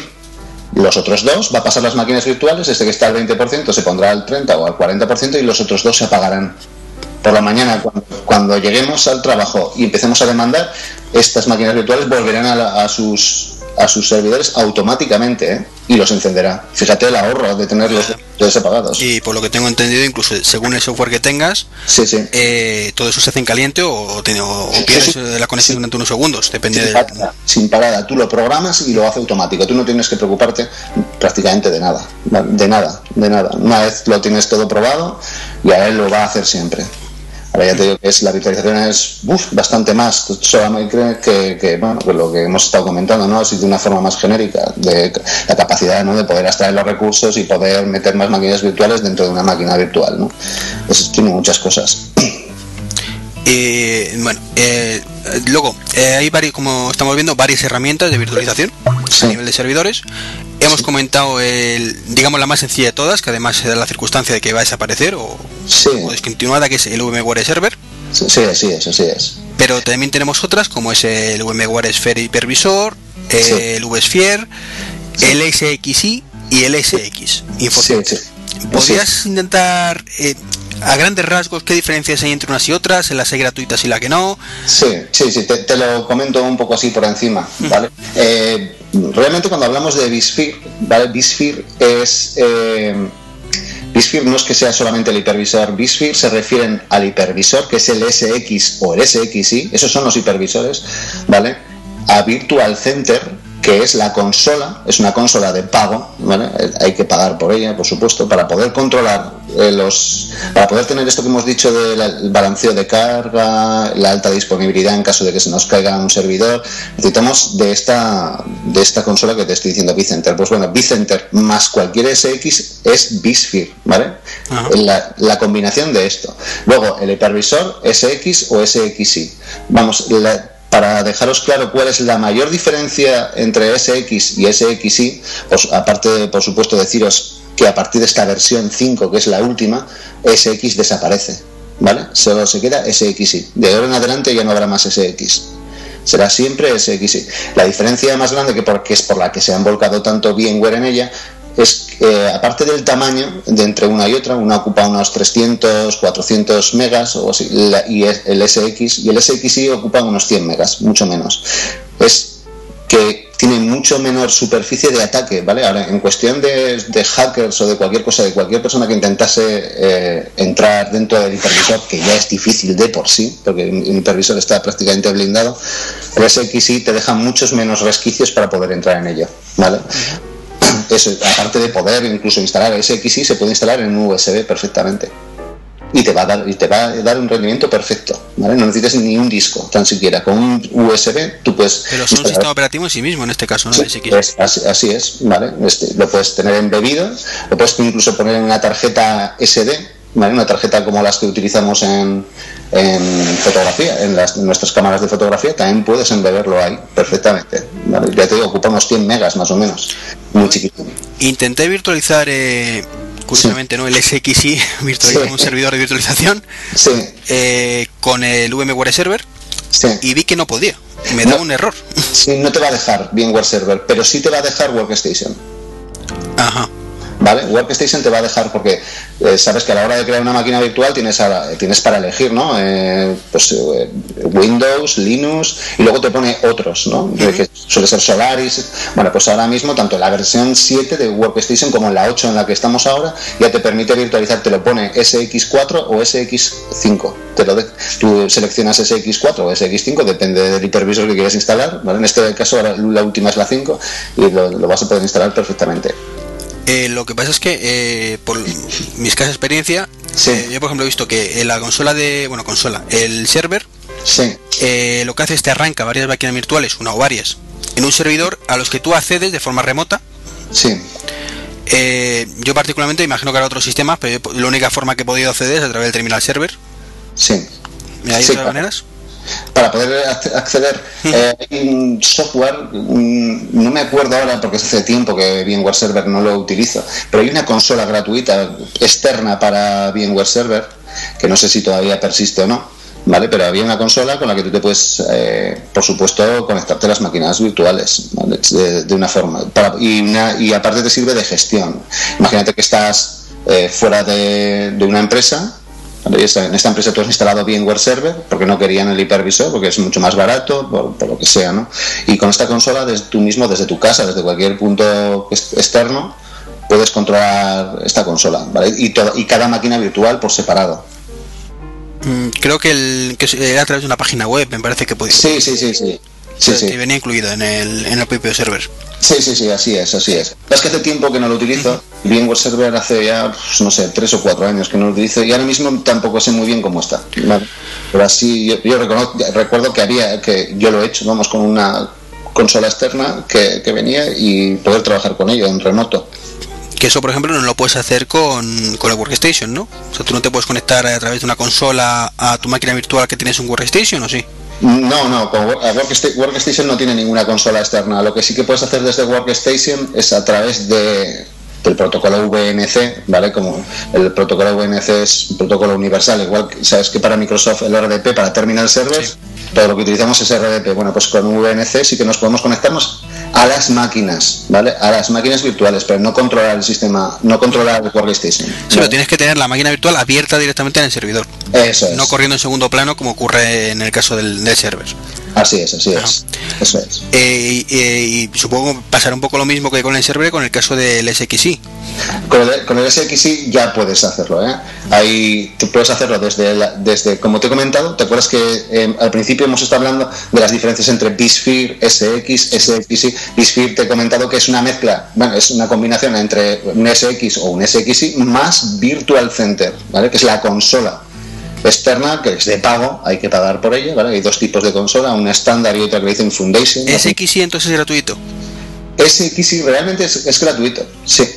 los otros dos va a pasar las máquinas virtuales, este que está al 20% se pondrá al 30 o al 40% y los otros dos se apagarán. Por la mañana, cuando, lleguemos al trabajo y empecemos a demandar, estas máquinas virtuales volverán a sus a sus servidores automáticamente ¿eh? y los encenderá. Fíjate el ahorro de tenerlos apagados. Y por lo que tengo entendido, incluso según el software que tengas, sí, sí. Eh, todo eso se hace en caliente o, o, pierdes la conexión durante unos segundos, depende sin parada, sin parada, tú lo programas y lo hace automático. Tú no tienes que preocuparte prácticamente de nada, de nada, de nada. Una vez lo tienes todo probado, y a él lo va a hacer siempre. Ahora ya te digo que es, la virtualización es bastante más, solamente que, que, bueno, pues lo que hemos estado comentando, ¿no? Así de una forma más genérica, de la capacidad ¿no? de poder extraer los recursos y poder meter más máquinas virtuales dentro de una máquina virtual, ¿no? Eso tiene muchas cosas. Y bueno, eh, luego eh, hay varios, como estamos viendo, varias herramientas de virtualización a nivel de servidores. Hemos comentado el, digamos la más sencilla de todas, que además se da la circunstancia de que va a desaparecer o, descontinuada, que es el VMware Server. Sí, sí, eso sí es. Pero también tenemos otras como es el VMware Sphere Hypervisor, el VSphere, el SXI y el SX. ¿Podrías intentar eh, a grandes rasgos, ¿qué diferencias hay entre unas y otras? ¿En las hay gratuitas y la que no? Sí, sí, sí, te, lo comento un poco así por encima, ¿vale? Eh, realmente cuando hablamos de vSphere, ¿vale? vSphere es... Eh, no es que sea solamente el hipervisor, vSphere se refieren al hipervisor, que es el SX o el SXI, esos son los hipervisores, ¿vale? A Virtual Center, que es la consola, es una consola de pago, ¿vale? hay que pagar por ella, por supuesto, para poder controlar eh, los, para poder tener esto que hemos dicho del balanceo de carga, la alta disponibilidad en caso de que se nos caiga un servidor, necesitamos de esta, de esta consola que te estoy diciendo vCenter. Pues bueno, vCenter más cualquier SX es vSphere, ¿vale? La, la, combinación de esto. Luego, el hipervisor SX o SXI. Vamos, la, para dejaros claro cuál es la mayor diferencia entre SX y SXI, pues aparte por supuesto, deciros que a partir de esta versión 5, que es la última, SX desaparece, ¿vale? Solo se queda SXI. De ahora en adelante ya no habrá más SX. Será siempre SXI. La diferencia más grande, que es por la que se han volcado tanto VMware en ella, es que aparte del tamaño de entre una y otra, una ocupa unos 300, 400 megas o así, y el SX y el SXI ocupa unos 100 megas, mucho menos. Es que tiene mucho menor superficie de ataque, ¿vale? Ahora, en cuestión de, hackers o de cualquier cosa, de cualquier persona que intentase eh, entrar dentro del hipervisor, que ya es difícil de por sí, porque el hipervisor está prácticamente blindado, el SXI te deja muchos menos resquicios para poder entrar en ello, ¿vale? Eso, aparte de poder incluso instalar SXI, se puede instalar en un USB perfectamente. Y te va a dar, y te va a dar un rendimiento perfecto, ¿vale? No necesitas ni un disco, tan siquiera. Con un USB tú puedes. Pero es un sistema operativo en sí mismo, en este caso, ¿no? así, es, ¿vale? Este, lo puedes tener embebido, lo puedes incluso poner en una tarjeta SD, una tarjeta como las que utilizamos en, fotografía, en, las, nuestras cámaras de fotografía, también puedes embeberlo ahí perfectamente. Ya te digo, ocupamos 100 megas más o menos, muy chiquito. Intenté virtualizar, eh, curiosamente, ¿no? el SXI, virtualizar un servidor de virtualización eh, con el VMware Server y vi que no podía. Me da un error. Sí, no te va a dejar VMware Server, pero sí te va a dejar Workstation. Ajá. ¿Vale? Workstation te va a dejar porque eh, sabes que a la hora de crear una máquina virtual tienes, tienes para elegir, ¿no? Eh, pues eh, Windows, Linux y luego te pone otros, ¿no? Que suele ser Solaris. Bueno, pues ahora mismo tanto la versión 7 de Workstation como la 8 en la que estamos ahora ya te permite virtualizar, te lo pone SX4 o SX5. Te lo tú seleccionas SX4 o SX5, depende del hipervisor que quieras instalar, ¿vale? En este caso la última es la 5 y lo vas a poder instalar perfectamente. Eh, lo que pasa es que, eh, por mi escasa experiencia, eh, yo por ejemplo he visto que en la consola de, bueno, consola, el server, lo que hace es te arranca varias máquinas virtuales, una o varias, en un servidor a los que tú accedes de forma remota. Sí. yo particularmente imagino que habrá otros sistemas, pero la única forma que he podido acceder es a través del terminal server. Sí. ¿Hay otras maneras? Para poder acceder eh, hay un software no me acuerdo ahora porque hace tiempo que VMware Server no lo utilizo pero hay una consola gratuita externa para VMware Server que no sé si todavía persiste o no ¿vale? Pero había una consola con la que tú te puedes, eh, por supuesto, conectarte a las máquinas virtuales, de, una forma. y, y aparte te sirve de gestión. Imagínate que estás eh, fuera de, una empresa en esta empresa tú has instalado VMware Server porque no querían el hipervisor, porque es mucho más barato, por, lo que sea, ¿no? Y con esta consola, desde tú mismo, desde tu casa, desde cualquier punto externo, puedes controlar esta consola, ¿vale? Y, y cada máquina virtual por separado. Mm, creo que, el, que era a través de una página web, me parece que podía. Sí, sí, sí, sí. Sí, sí. Que venía incluido en el, en el propio server. Sí, sí, sí, así es, así es. Es que hace tiempo que no lo utilizo. VMware Server hace ya, pues, no sé, tres o cuatro años que no lo utilizo y ahora mismo tampoco sé muy bien cómo está. Pero así, yo, recuerdo que había, que yo lo he hecho, vamos, con una consola externa que, que venía y poder trabajar con ella en remoto. Que eso, por ejemplo, no lo puedes hacer con, con el Workstation, ¿no? O sea, tú no te puedes conectar a través de una consola a tu máquina virtual que tienes un Workstation, ¿o sí? No, no, con Workstation no tiene ninguna consola externa. Lo que sí que puedes hacer desde Workstation es a través de, del protocolo VNC, ¿vale? Como el protocolo VNC es un protocolo universal, igual sabes que para Microsoft el RDP, para terminal servers, todo lo que utilizamos es RDP. Bueno, pues con VNC sí que nos podemos conectarnos a las máquinas, ¿vale? A las máquinas virtuales, pero no controlar el sistema, no controlar el Workstation. Sí, pero tienes que tener la máquina virtual abierta directamente en el servidor. Eso es. No corriendo en segundo plano como ocurre en el caso del, del server. Así es, así es. Eso es. Eh, eh, y supongo pasará un poco lo mismo que con el server con el caso del SXI. Con el, SXI ya puedes hacerlo, ¿eh? Ahí te puedes hacerlo desde, desde, como te he comentado, ¿te acuerdas que eh, al principio hemos estado hablando de las diferencias entre bSphere, SX, SXI? bSphere te he comentado que es una mezcla, bueno, es una combinación entre un SX o un SXI más Virtual Center, ¿vale? Que es la consola externa que es de pago, hay que pagar por ella, ¿vale? Hay dos tipos de consola, una estándar y otra que dicen Foundation. ¿SXI entonces es gratuito? SXI realmente es, gratuito, sí.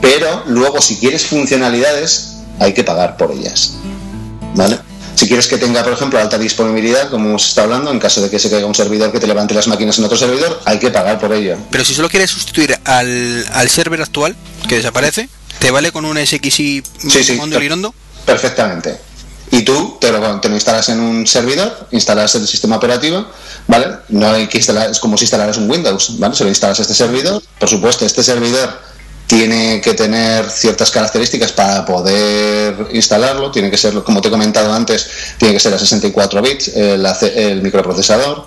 Pero luego si quieres funcionalidades hay que pagar por ellas. ¿Vale? Si quieres que tenga, por ejemplo, alta disponibilidad, como hemos estado hablando, en caso de que se caiga un servidor que te levante las máquinas en otro servidor, hay que pagar por ello. Pero si solo quieres sustituir al, al server actual, que desaparece, ¿te vale con un SXI sí, sí, Perfectamente y tú te lo, te lo, instalas en un servidor, instalas el sistema operativo, ¿vale? No hay que instalar, es como si instalaras un Windows, ¿vale? Se lo instalas a este servidor, por supuesto, este servidor tiene que tener ciertas características para poder instalarlo, tiene que ser, como te he comentado antes, tiene que ser a 64 bits el, el microprocesador,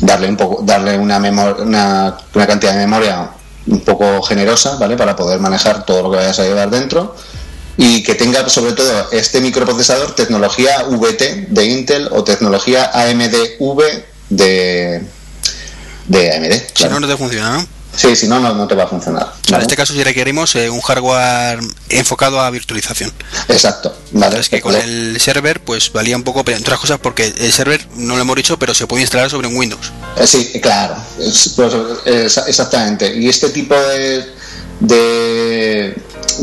darle un poco, darle una, una, una cantidad de memoria un poco generosa, ¿vale? Para poder manejar todo lo que vayas a llevar dentro y que tenga sobre todo este microprocesador tecnología VT de Intel o tecnología AMD-V de, de AMD. Si no, no te funciona, ¿no? Sí, si no, no, te va a funcionar. En este caso sí requerimos eh, un hardware enfocado a virtualización. Exacto. Vale. Es que con el server pues valía un poco, pero entre otras cosas porque el server, no lo hemos dicho, pero se puede instalar sobre un Windows. Eh, sí, claro. Pues, exactamente. Y este tipo de, de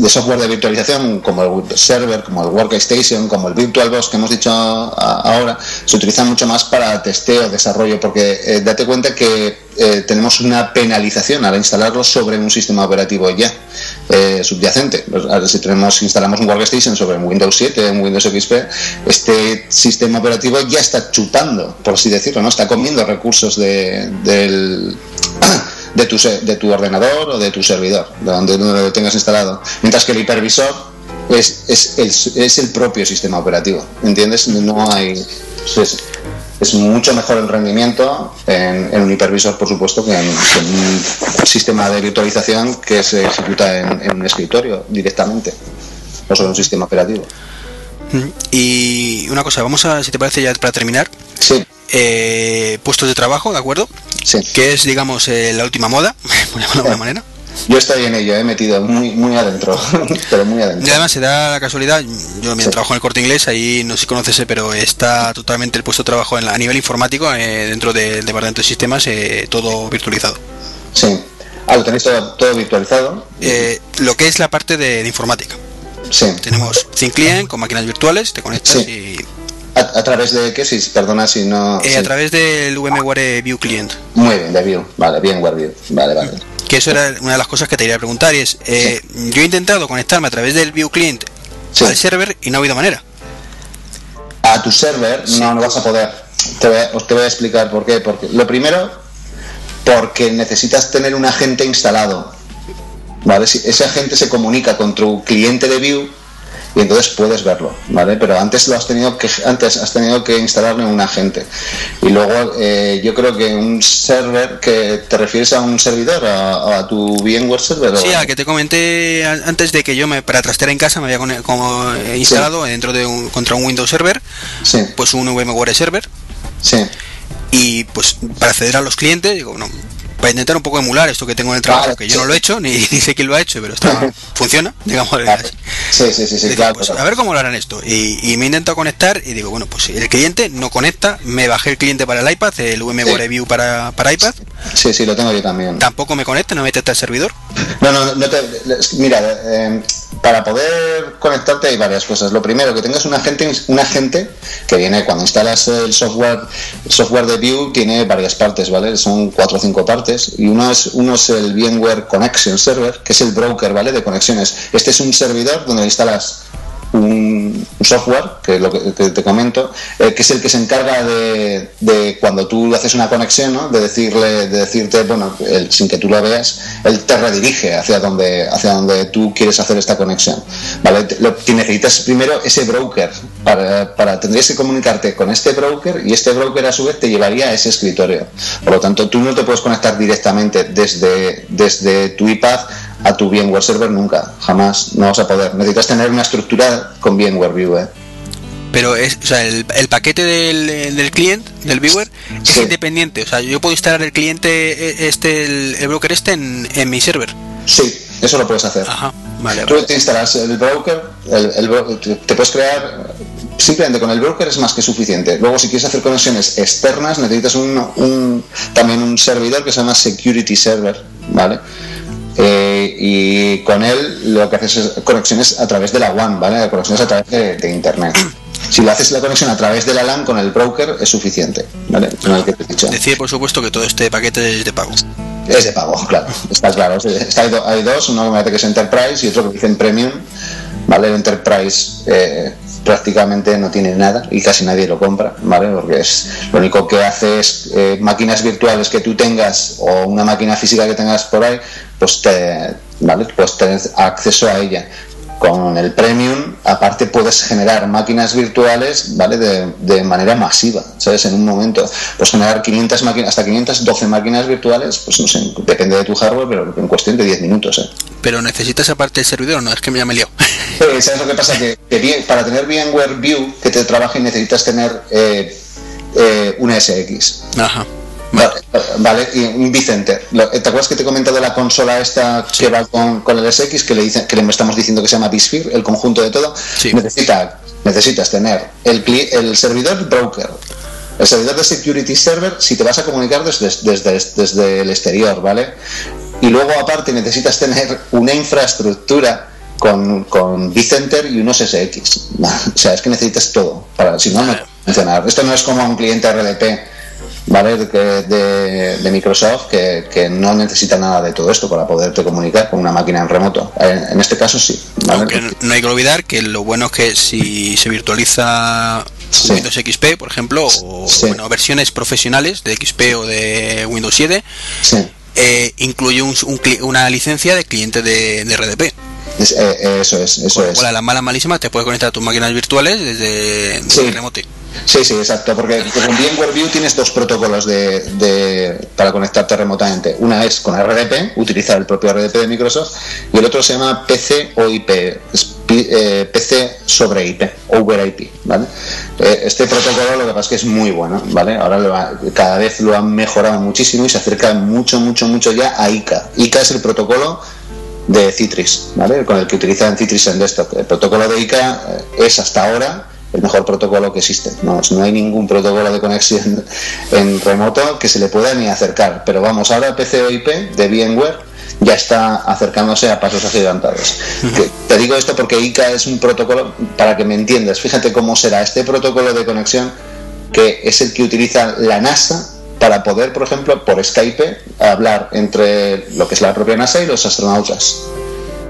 software de virtualización como el server, como el workstation, como el VirtualBox que hemos dicho ahora, se utilizan mucho más para testeo, desarrollo, porque eh, date cuenta que eh, tenemos una penalización al instalarlo sobre un sistema operativo ya eh, subyacente. Pues, si tenemos, instalamos un workstation sobre un Windows 7, un Windows XP, este sistema operativo ya está chupando, por así decirlo, no está comiendo recursos de, del de tu, de tu ordenador o de tu servidor, de donde, lo tengas instalado. Mientras que el hipervisor es, es, el, es el propio sistema operativo, ¿entiendes? No hay... Es, mucho mejor el rendimiento en, un hipervisor, por supuesto, que en, un sistema de virtualización que se ejecuta en, un escritorio directamente, no solo un sistema operativo. Mm, y una cosa, vamos a, si te parece ya para terminar, sí. Eh, puestos de trabajo, ¿de acuerdo? Sí. Que es, digamos, eh, la última moda, por de alguna manera. Yo estoy en ello, he metido muy, muy adentro, pero muy adentro. Y además se da la casualidad, yo mientras trabajo en el corte inglés, ahí no sé si conoces, pero está totalmente el puesto de trabajo en a nivel informático, eh, dentro del departamento de sistemas, todo virtualizado. Sí, ah, lo tenéis todo, virtualizado. lo que es la parte de, informática. Sí. Tenemos client con máquinas virtuales, te conectas y a, través de qué? Si, perdona si no. Eh, a través del VMware View Client. Muy bien, de View. Vale, VMware View. Vale, vale. Que eso era una de las cosas que te quería preguntar. Y es, eh, yo he intentado conectarme a través del View Client al server y no ha habido manera. A tu server no, no vas a poder. Te voy a, os te voy a explicar por qué. Porque lo primero, porque necesitas tener un agente instalado. ¿Vale? Si ese agente se comunica con tu cliente de View y entonces puedes verlo, ¿vale? Pero antes lo has tenido que antes has tenido que instalarle un agente y luego eh, yo creo que un server que te refieres a un servidor a, tu VMware server. Sí, a que te comenté antes de que yo me para trastear en casa me había como instalado dentro de un contra un Windows Server, pues un VMware Server. Sí. Y pues para acceder a los clientes digo no para intentar un poco emular esto que tengo en el trabajo, que yo no lo he hecho, ni, sé quién lo ha hecho, pero está, funciona, digamos. Sí, sí, sí, sí claro, pues, A ver cómo lo harán esto. Y, me he intentado conectar y digo, bueno, pues el cliente no conecta, me bajé el cliente para el iPad, el VMware View para, para iPad. Sí, sí, lo tengo yo también. Tampoco me conecta, no me mete el servidor. No, no, no te, mira, eh, para poder conectarte hay varias cosas. Lo primero, que tengas un agente, un agente que viene cuando instalas el software, el software de View tiene varias partes, ¿vale? Son cuatro o cinco partes y uno es, uno es el VMware Connection Server, que es el broker, ¿vale? De conexiones. Este es un servidor donde instalas un, software, que lo que te, comento, eh, que es el que se encarga de, cuando tú haces una conexión, ¿no? de decirle, de decirte, bueno, sin que tú lo veas, él te redirige hacia donde, hacia donde tú quieres hacer esta conexión. ¿vale? Lo, necesitas primero ese broker, para, para tendrías que comunicarte con este broker y este broker a su vez te llevaría a ese escritorio. Por lo tanto, tú no te puedes conectar directamente desde, desde tu iPad a tu VMware Server nunca, jamás, no vas a poder. Necesitas tener una estructura con VMware View. ¿eh? Pero es, o sea, el, paquete del, del cliente, del viewer, es independiente. O sea, yo puedo instalar el cliente, e, este, el, broker este en, en, mi server. Sí, eso lo puedes hacer. Ajá, vale. Tú te instalas el broker, el, te puedes crear simplemente con el broker es más que suficiente. Luego, si quieres hacer conexiones externas, necesitas un, un, también un servidor que se llama Security Server, ¿vale? Eh, y con él lo que haces es conexiones a través de la WAN, ¿vale? Conexiones a través de, Internet. Si lo haces la conexión a través de la LAN con el broker es suficiente, ¿vale? Decir, por supuesto, que todo este paquete es de pago. Es de pago, claro, está claro. hay, dos, uno que me parece que es Enterprise y otro que dice Premium, ¿vale? El Enterprise eh, prácticamente no tiene nada y casi nadie lo compra, ¿vale? Porque es lo único que hace es eh, máquinas virtuales que tú tengas o una máquina física que tengas por ahí, pues te, ¿vale? Pues tener acceso a ella con el premium, aparte puedes generar máquinas virtuales, ¿vale? De, manera masiva, ¿sabes? En un momento, pues generar 500 máquinas, hasta 512 máquinas virtuales, pues no sé, depende de tu hardware, pero en cuestión de 10 minutos, ¿eh? Pero necesitas aparte el servidor, ¿no? Es que me ha liado. ¿Sabes lo que pasa? Que, bien, para tener VMware View que te trabaje necesitas tener eh, eh, un SX. Ajá. Vale, y un Vicenter. ¿Te acuerdas que te he comentado la consola esta que va con, el SX que le dicen, que le estamos diciendo que se llama Bisphere, el conjunto de todo? Necesita, necesitas tener el, el servidor broker, el servidor de security server si te vas a comunicar desde, desde, desde el exterior, ¿vale? Y luego aparte necesitas tener una infraestructura con, con vCenter y unos SX. O sea, es que necesitas todo para si no no funcionar. Esto no es como un cliente RDP ¿vale? De, de, Microsoft que, que, no necesita nada de todo esto para poderte comunicar con una máquina en remoto. En, este caso sí. Aunque no hay que olvidar que lo bueno es que si se virtualiza Windows XP, por ejemplo, o bueno, versiones profesionales de XP o de Windows 7, eh, incluye un, una licencia de cliente de, de RDP. Eh, eso es, eso es. la mala malísima te puedes conectar a tus máquinas virtuales desde, desde remoto. Sí, sí, exacto, porque con VMware View tienes dos protocolos de, para conectarte remotamente. Una es con RDP, utilizar el propio RDP de Microsoft, y el otro se llama PC o IP, eh, PC sobre IP, over IP, ¿vale? Eh, este protocolo lo que pasa es que es muy bueno, ¿vale? Ahora cada vez lo han mejorado muchísimo y se acerca mucho, mucho, mucho ya a ICA. ICA es el protocolo de Citrix, ¿vale? Con el que utilizan Citrix en desktop. El protocolo de ICA eh, es hasta ahora el mejor protocolo que existe. No, no hay ningún protocolo de conexión en remoto que se le pueda ni acercar. Pero vamos, ahora PCOIP de VMware ya está acercándose a pasos agigantados. Te digo esto porque ICA es un protocolo, para que me entiendas, fíjate cómo será este protocolo de conexión que es el que utiliza la NASA para poder, por ejemplo, por Skype, hablar entre lo que es la propia NASA y los astronautas.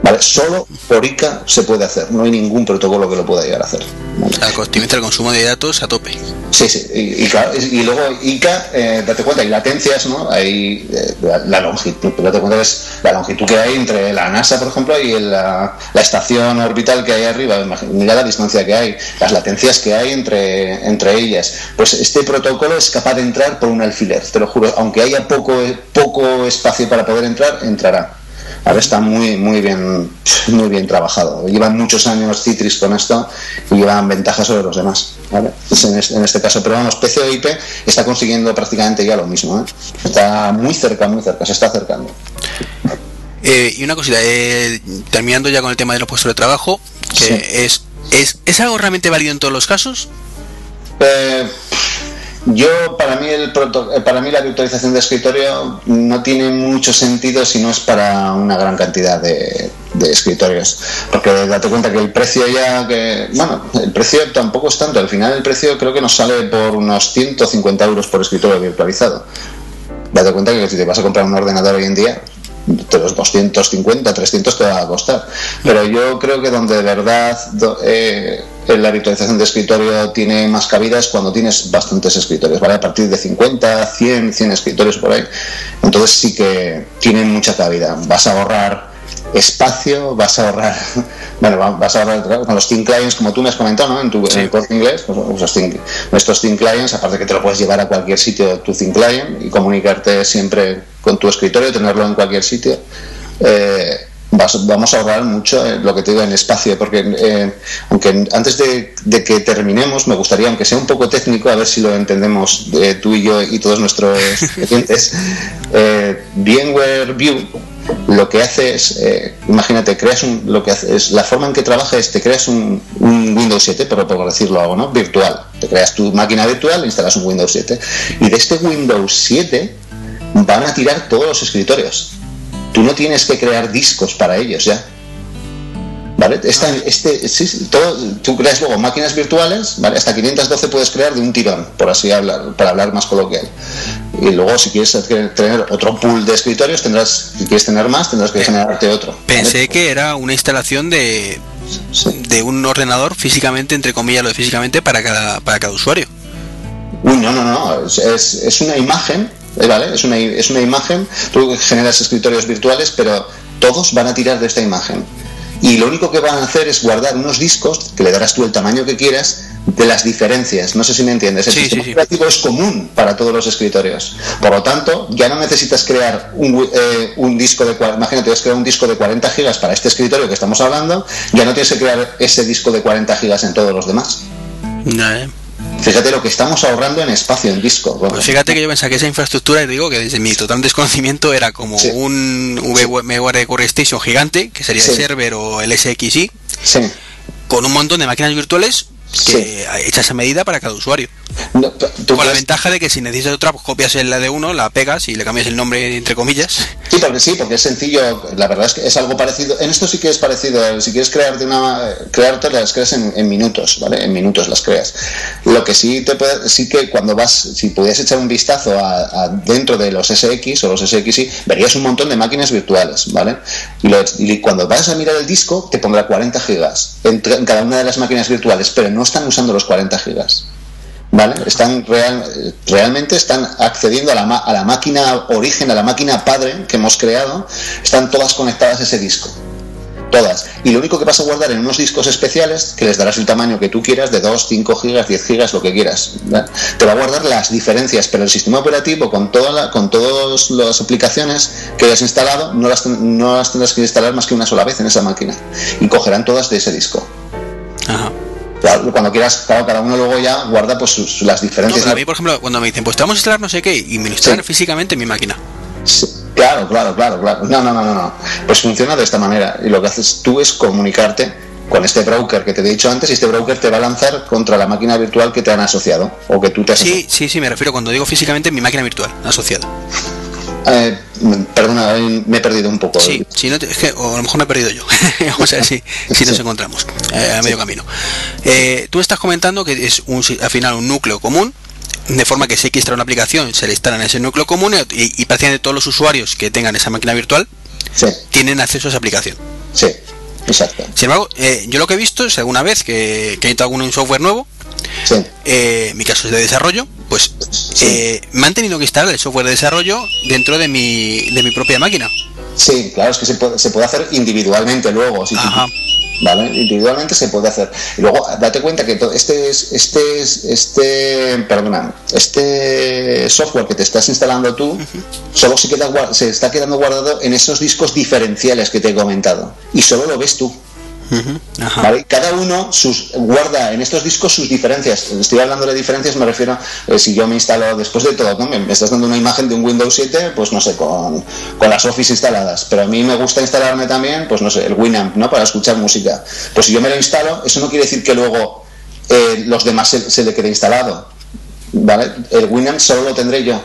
¿Vale? Solo por ICA se puede hacer, no hay ningún protocolo que lo pueda llegar a hacer. ¿Vale? el consumo de datos a tope. Sí, sí, y, claro, y luego ICA, eh, date cuenta, hay latencias, ¿no? Hay eh, la, longitud, date cuenta es la longitud que hay entre la NASA, por ejemplo, y la, estación orbital que hay arriba, mira la distancia que hay, las latencias que hay entre, entre ellas. Pues este protocolo es capaz de entrar por un alfiler, te lo juro, aunque haya poco, poco espacio para poder entrar, entrará. Ahora está muy, muy bien, muy bien trabajado. Llevan muchos años Citrix con esto y llevan ventajas sobre los demás. en, este, caso, pero vamos, PCOIP está consiguiendo prácticamente ya lo mismo. ¿eh? Está muy cerca, muy cerca, se está acercando. Eh, y una cosita, eh, terminando ya con el tema de los puestos de trabajo, que es, es, ¿es algo realmente válido en todos los casos? Yo, para mí, el eh, para mí la virtualización de escritorio no tiene mucho sentido si no es para una gran cantidad de, escritorios. Porque date cuenta que el precio ya, que bueno, el precio tampoco es tanto. Al final el precio creo que nos sale por unos 150 euros por escritorio virtualizado. Date cuenta que si te vas a comprar un ordenador hoy en día, de los 250, 300 te va a costar. Pero yo creo que donde de verdad eh, la virtualización de escritorio tiene más cabida es cuando tienes bastantes escritorios, ¿vale? A partir de 50, 100, 100 escritorios por ahí. Entonces sí que tienen mucha cabida. Vas a ahorrar espacio, vas a ahorrar, bueno, vas a ahorrar con los Team Clients, como tú me has comentado, ¿no? En tu corte inglés, pues, nuestros Team Clients, aparte que te lo puedes llevar a cualquier sitio tu Team Client y comunicarte siempre con tu escritorio, tenerlo en cualquier sitio. Eh, vamos a ahorrar mucho eh, lo que te digo en espacio, porque eh, aunque antes de, que terminemos, me gustaría, aunque sea un poco técnico, a ver si lo entendemos tú y yo y todos nuestros clientes. VMware View lo que hace es, eh, imagínate, creas un, lo que hace es, la forma en que trabaja es, te creas un, Windows 7, pero por decirlo algo, ¿no? Virtual. Te creas tu máquina virtual, instalas un Windows 7. Y de este Windows 7 van a tirar todos los escritorios. Tú no tienes que crear discos para ellos ya. ¿Vale? este, sí, todo, tú creas luego máquinas virtuales, ¿vale? Hasta 512 puedes crear de un tirón, por así hablar, para hablar más coloquial. Y luego, si quieres tener otro pool de escritorios, tendrás, si quieres tener más, tendrás que generarte otro. Pensé que era una instalación de, de un ordenador físicamente, entre comillas, lo de físicamente, para cada, para cada usuario. Uy, no, no, no, es, es una imagen. ¿Vale? Es una, es una imagen, tú generas escritorios virtuales, pero todos van a tirar de esta imagen y lo único que van a hacer es guardar unos discos que le darás tú el tamaño que quieras de las diferencias. No sé si me entiendes. El sistema operativo es común para todos los escritorios. Por lo tanto, ya no necesitas crear un, eh, un disco de imagínate, vas a crear un disco de 40 gigas para este escritorio que estamos hablando, ya no tienes que crear ese disco de 40 gigas en todos los demás. No, eh. Fíjate lo que estamos ahorrando en espacio en disco. Pues fíjate que yo pensaba que esa infraestructura, y digo que desde mi total desconocimiento era como un VMware Core Station gigante, que sería el server o el SXI, con un montón de máquinas virtuales que hechas a medida para cada usuario. Con la ventaja de que si necesitas otra, pues copias la de uno, la pegas y le cambias el nombre entre comillas. Sí, porque sí, porque es sencillo. La verdad es que es algo parecido. En esto sí que es parecido. Si quieres crearte una, crearte las creas en, minutos, ¿vale? En minutos las creas. Lo que sí te puede, sí que cuando vas, si pudieras echar un vistazo a, dentro de los SX o los SXI, verías un montón de máquinas virtuales, ¿vale? Y, cuando vas a mirar el disco, te pondrá 40 gigas en cada una de las máquinas virtuales, pero no están usando los 40 gigas. ¿Vale? Están real, realmente están accediendo a la, a la máquina origen, a la máquina padre que hemos creado, están todas conectadas a ese disco todas. Y lo único que vas a guardar en unos discos especiales, que les darás el tamaño que tú quieras, de 2, 5 gigas, 10 gigas, lo que quieras. Te va a guardar las diferencias, pero el sistema operativo con, toda la, con todas las aplicaciones que hayas instalado, no las, no las tendrás que instalar más que una sola vez en esa máquina. Y cogerán todas de ese disco. Ajá cuando quieras, cada uno luego ya guarda pues las diferencias. a mí, por ejemplo, cuando me dicen, pues te vamos a instalar no sé qué, y me lo instalan físicamente en mi máquina. claro, claro, claro, claro. No, no, no, no, no. Pues funciona de esta manera. Y lo que haces tú es comunicarte con este broker que te he dicho antes y este broker te va a lanzar contra la máquina virtual que te han asociado o que tú te has Sí, sí, sí, me refiero cuando digo físicamente mi máquina virtual asociada. Eh, perdona, me he perdido un poco. Sí, si no es que, o a lo mejor me he perdido yo. Vamos a ver si, si nos encontramos eh, a medio camino. Eh, tú estás comentando que es un, al final un núcleo común, de forma que si hay que instalar una aplicación, se le instalan ese núcleo común y, y prácticamente todos los usuarios que tengan esa máquina virtual tienen acceso a esa aplicación. Sí, exacto. Sin embargo, yo lo que he visto es alguna vez que, que he instalado un software nuevo, eh, mi caso es de desarrollo, pues eh, me han tenido que instalar el software de desarrollo dentro de mi, de mi propia máquina. Sí, claro, es que se puede, se puede hacer individualmente luego. Si ¿Vale? Individualmente se puede hacer. Y luego, date cuenta que este es, este es, este, perdona, este software que te estás instalando tú, solo se, queda, se está quedando guardado en esos discos diferenciales que te he comentado. Y solo lo ves tú. Cada uno sus, guarda en estos discos sus diferencias. Estoy hablando de diferencias, me refiero, eh, si yo me instalo después de todo, ¿no? me, estás dando una imagen de un Windows 7, pues no sé, con, las Office instaladas. Pero a mí me gusta instalarme también, pues no sé, el Winamp, ¿no? Para escuchar música. Pues si yo me lo instalo, eso no quiere decir que luego eh, los demás se, le quede instalado. ¿Vale? El Winamp solo lo tendré yo.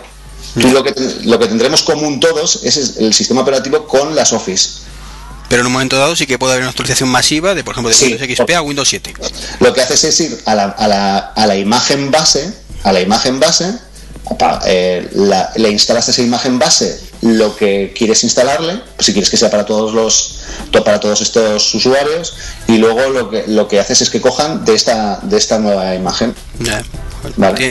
Tú lo que, lo que tendremos común todos es el sistema operativo con las Office pero en un momento dado sí que puede haber una actualización masiva de, por ejemplo, de Windows XP a Windows 7. Lo que haces es ir a la, a la, a la imagen base, a la imagen base, eh, le instalas esa imagen base lo que quieres instalarle, si quieres que sea para todos los para todos estos usuarios, y luego lo que lo que haces es que cojan de esta de esta nueva imagen.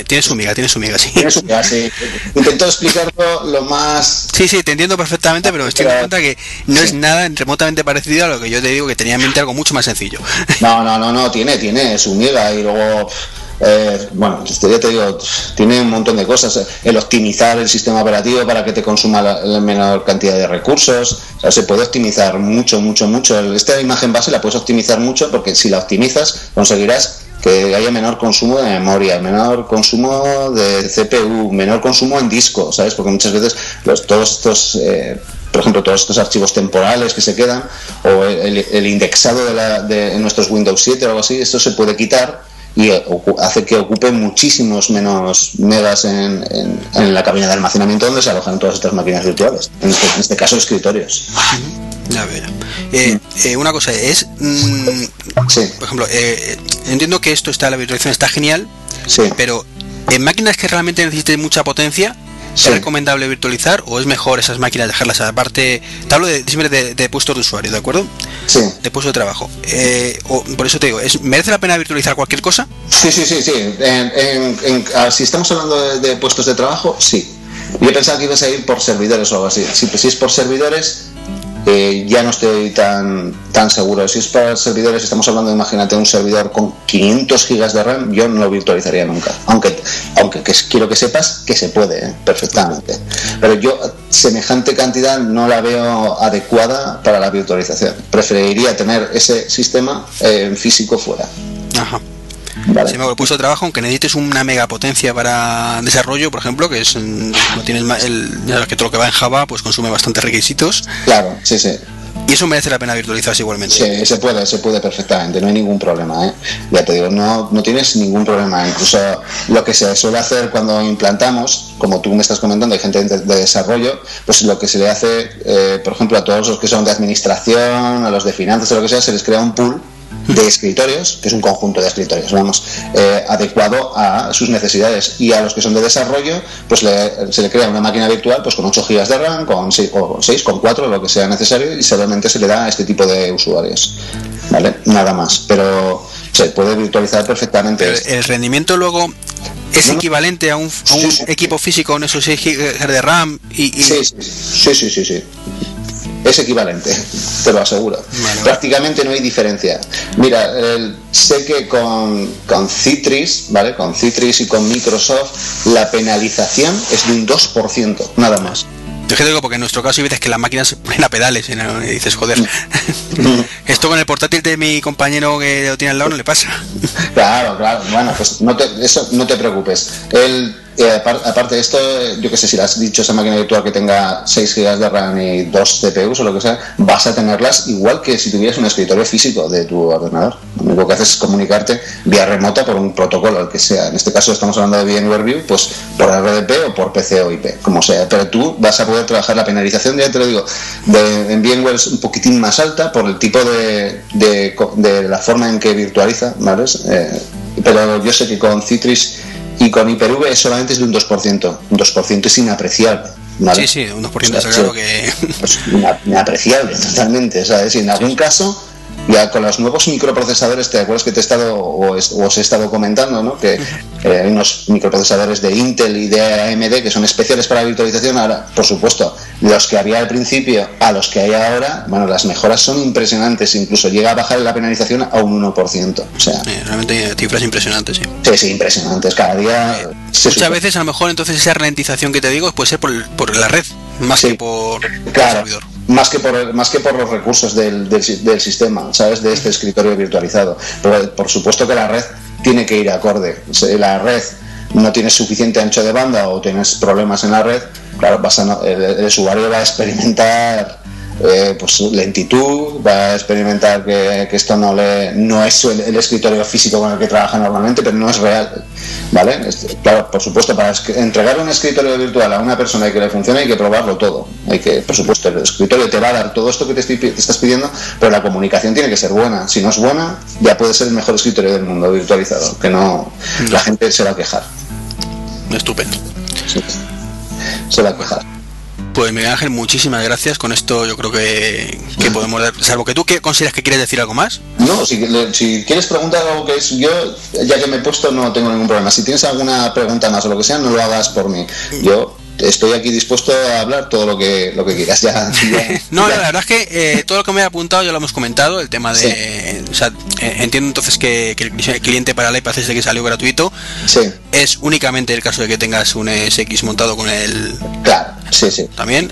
Tiene, su miga, tiene su miga, sí. Tiene su miga, sí. Intento explicarlo lo más. Sí, sí, te entiendo perfectamente, pero estoy dando cuenta que no es nada remotamente parecido a lo que yo te digo que tenía en mente algo mucho más sencillo. No, no, no, no, tiene, tiene su miga y luego eh, bueno, ya te digo, tiene un montón de cosas. El optimizar el sistema operativo para que te consuma la, menor cantidad de recursos. O sea, se puede optimizar mucho, mucho, mucho. Esta imagen base la puedes optimizar mucho porque si la optimizas conseguirás que haya menor consumo de memoria, menor consumo de CPU, menor consumo en disco, ¿sabes? Porque muchas veces los, todos estos... Eh, por ejemplo, todos estos archivos temporales que se quedan, o el, indexado de, la, de nuestros Windows 7 o algo así, esto se puede quitar y hace que ocupe muchísimos menos megas en, en, la cabina de almacenamiento donde se alojan todas estas máquinas virtuales, en este, este caso escritorios. Ya veo. Eh, eh, una cosa es, mm, por ejemplo, eh, entiendo que esto está, la virtualización está genial, pero en máquinas que realmente necesiten mucha potencia, ¿Es recomendable virtualizar o es mejor esas máquinas dejarlas aparte? Te hablo de, siempre de, de puestos de usuario, ¿de acuerdo? Sí. De puesto de trabajo. Eh, o, por eso te digo, ¿es, ¿merece la pena virtualizar cualquier cosa? Sí, sí, sí, sí. Ah, si estamos hablando de, puestos de trabajo, sí. Yo pensaba que ibas a ir por servidores o algo así. Si, si es por servidores, eh, ya no estoy tan, tan seguro. Si es para servidores, estamos hablando, imagínate, un servidor con 500 gigas de RAM, yo no lo virtualizaría nunca. Aunque, aunque quiero que sepas que se puede, ¿eh? perfectamente. Pero yo, semejante cantidad no la veo adecuada para la virtualización. Preferiría tener ese sistema eh, físico fuera. Ajá. Si me puesto de trabajo, aunque necesites una megapotencia para desarrollo, por ejemplo, que es no tienes el, que todo lo que va en Java pues consume bastantes requisitos. Claro, sí, sí. Y eso merece la pena virtualizarse igualmente. Sí, se puede, se puede perfectamente, no hay ningún problema. ¿eh? Ya te digo, no, no tienes ningún problema. Incluso lo que se suele hacer cuando implantamos, como tú me estás comentando, hay gente de, desarrollo, pues lo que se le hace, eh, por ejemplo, a todos los que son de administración, a los de finanzas, o lo que sea, se les crea un pool de escritorios, que es un conjunto de escritorios, vamos, eh, adecuado a sus necesidades. Y a los que son de desarrollo, pues se le crea una máquina virtual pues con 8 GB de RAM, con 6, o 6, con 4, lo que sea necesario, y solamente se le da a este tipo de usuarios. ¿Vale? Nada más. Pero se puede virtualizar perfectamente. el rendimiento luego es equivalente a un, equipo físico con esos 6 GB de RAM y, Sí, sí, sí, sí, sí es equivalente, te lo aseguro. Prácticamente no hay diferencia. Mira, sé que con, con Citrix, ¿vale? Con Citrix y con Microsoft, la penalización es de un 2%, nada más. Yo digo porque en nuestro caso hay veces que las máquinas se ponen a pedales y dices, joder, esto con el portátil de mi compañero que lo tiene al lado no le pasa. Claro, claro, bueno, pues no te, eso no te preocupes. El, aparte de esto, yo que sé, si le has dicho esa máquina virtual que tenga 6 GB de RAM y 2 CPUs o lo que sea, vas a tenerlas igual que si tuvieras un escritorio físico de tu ordenador. Lo único que haces es comunicarte vía remota por un protocolo, el que sea. En este caso estamos hablando de VMware View, pues por RDP o por PC o IP, como sea. Pero tú vas a poder trabajar la penalización, ya te lo digo, de, en VMware es un poquitín más alta por el tipo de, de, la forma en que virtualiza, ¿vale? Eh, pero yo sé que con Citrix y con Hyper-V solamente es de un 2%. Un 2% es inapreciable. Sí, sí, un 2% es claro que... Pues inapreciable, totalmente. ¿sabes? Y en algún caso ya con los nuevos microprocesadores, ¿te acuerdas que te he estado o, os he estado comentando, ¿no? que eh, hay unos microprocesadores de Intel y de AMD que son especiales para la virtualización? Ahora, por supuesto, los que había al principio a los que hay ahora, bueno, las mejoras son impresionantes, incluso llega a bajar la penalización a un 1%. O sea, realmente cifras impresionantes, sí. Sí, sí, impresionantes. Cada día. muchas veces, a lo mejor, entonces esa ralentización que te digo puede ser por, por la red, más que por, claro. el servidor más que por más que por los recursos del, del, sistema, ¿sabes? De este escritorio virtualizado. Pero por supuesto que la red tiene que ir acorde. La red no tiene suficiente ancho de banda o tienes problemas en la red, claro, el, usuario va a experimentar eh, pues lentitud, va a experimentar que, esto no le no es el, escritorio físico con el que trabaja normalmente, pero no es real. ¿Vale? Claro, por supuesto, para entregar un escritorio virtual a una persona y que le funcione hay que probarlo todo. Hay que, por supuesto, el escritorio te va a dar todo esto que te, estás pidiendo, pero la comunicación tiene que ser buena. Si no es buena, ya puede ser el mejor escritorio del mundo virtualizado, que no, la gente se va a quejar. Estupendo. Se va a quejar. Pues Miguel Ángel, muchísimas gracias. Con esto yo creo que, podemos dar, salvo que tú que consideras que quieres decir algo más. No, si, quieres preguntar algo que es yo, ya que me he puesto, no tengo ningún problema. Si tienes alguna pregunta más o lo que sea, no lo hagas por mí. Yo estoy aquí dispuesto a hablar todo lo que lo que quieras ya, no la verdad es que eh, todo lo que me he apuntado ya lo hemos comentado el tema de o sea, eh, entiendo entonces que, el cliente para el iPad desde que salió gratuito. Sí. es únicamente el caso de que tengas un SX montado con el claro sí sí. también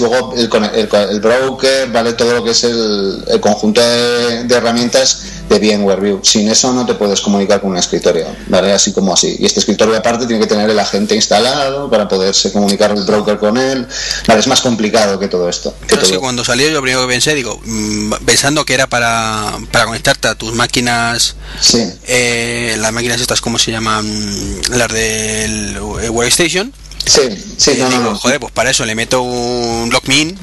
luego el, broker vale todo lo que es el, conjunto de, de herramientas de VMware View. Sin eso no te puedes comunicar con un escritorio, ¿vale? Así como así. Y este escritorio aparte tiene que tener el agente instalado para poderse comunicar el broker con él. Vale, es más complicado que todo esto. Que cuando salió yo primero que pensé, digo, mm, pensando que era para, para conectarte a tus máquinas, sí. eh, las máquinas estas, ¿cómo se llaman? Las del Workstation Sí, sí, no, no, Joder, pues para eso le meto un LockMin,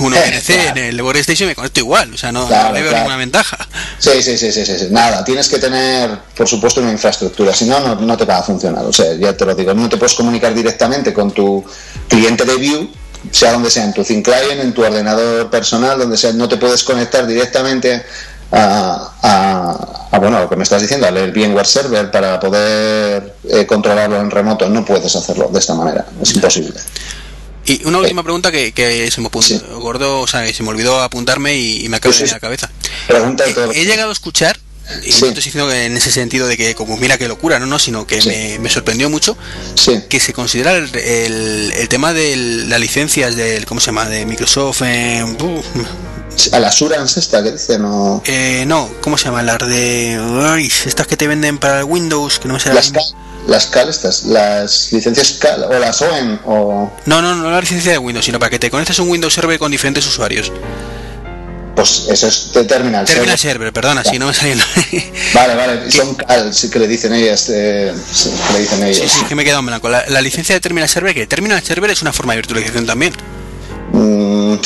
un ONC en el Workstation y me conecto igual, o sea, no, le veo ninguna ventaja. Sí, sí, sí, sí, sí, nada, tienes que tener, por supuesto, una infraestructura, si no, no te va a funcionar, o sea, ya te lo digo, no te puedes comunicar directamente con tu cliente de View, sea donde sea, en tu thin client, en tu ordenador personal, donde sea, no te puedes conectar directamente a, bueno, lo que me estás diciendo, a leer VMware Server para poder eh, controlarlo en remoto, no puedes hacerlo de esta manera, es imposible. Y una última pregunta que, se me gordo, o sea, se me olvidó apuntarme y, me acaba de venir a la cabeza. he, llegado a escuchar y no estoy diciendo que en ese sentido de que como mira qué locura, no, no, sino que me, sorprendió mucho que se considera el, el, tema de las licencias del, ¿cómo se llama? de Microsoft en, a la Assurance esta que dice no eh, no cómo se llama las de estas que te venden para el Windows que no sé las las CAL estas las licencias CAL o las OEM o no no no la licencia de Windows sino para que te conectes un Windows Server con diferentes usuarios pues eso es de Terminal, Terminal Server. perdona, si no me salió. vale, vale, son CAL, sí que le dicen ellas. Eh, sí, que le dicen ellas. Sí, sí, que me he quedado en blanco. La, licencia de Terminal Server, que Terminal Server es una forma de virtualización también. Mm,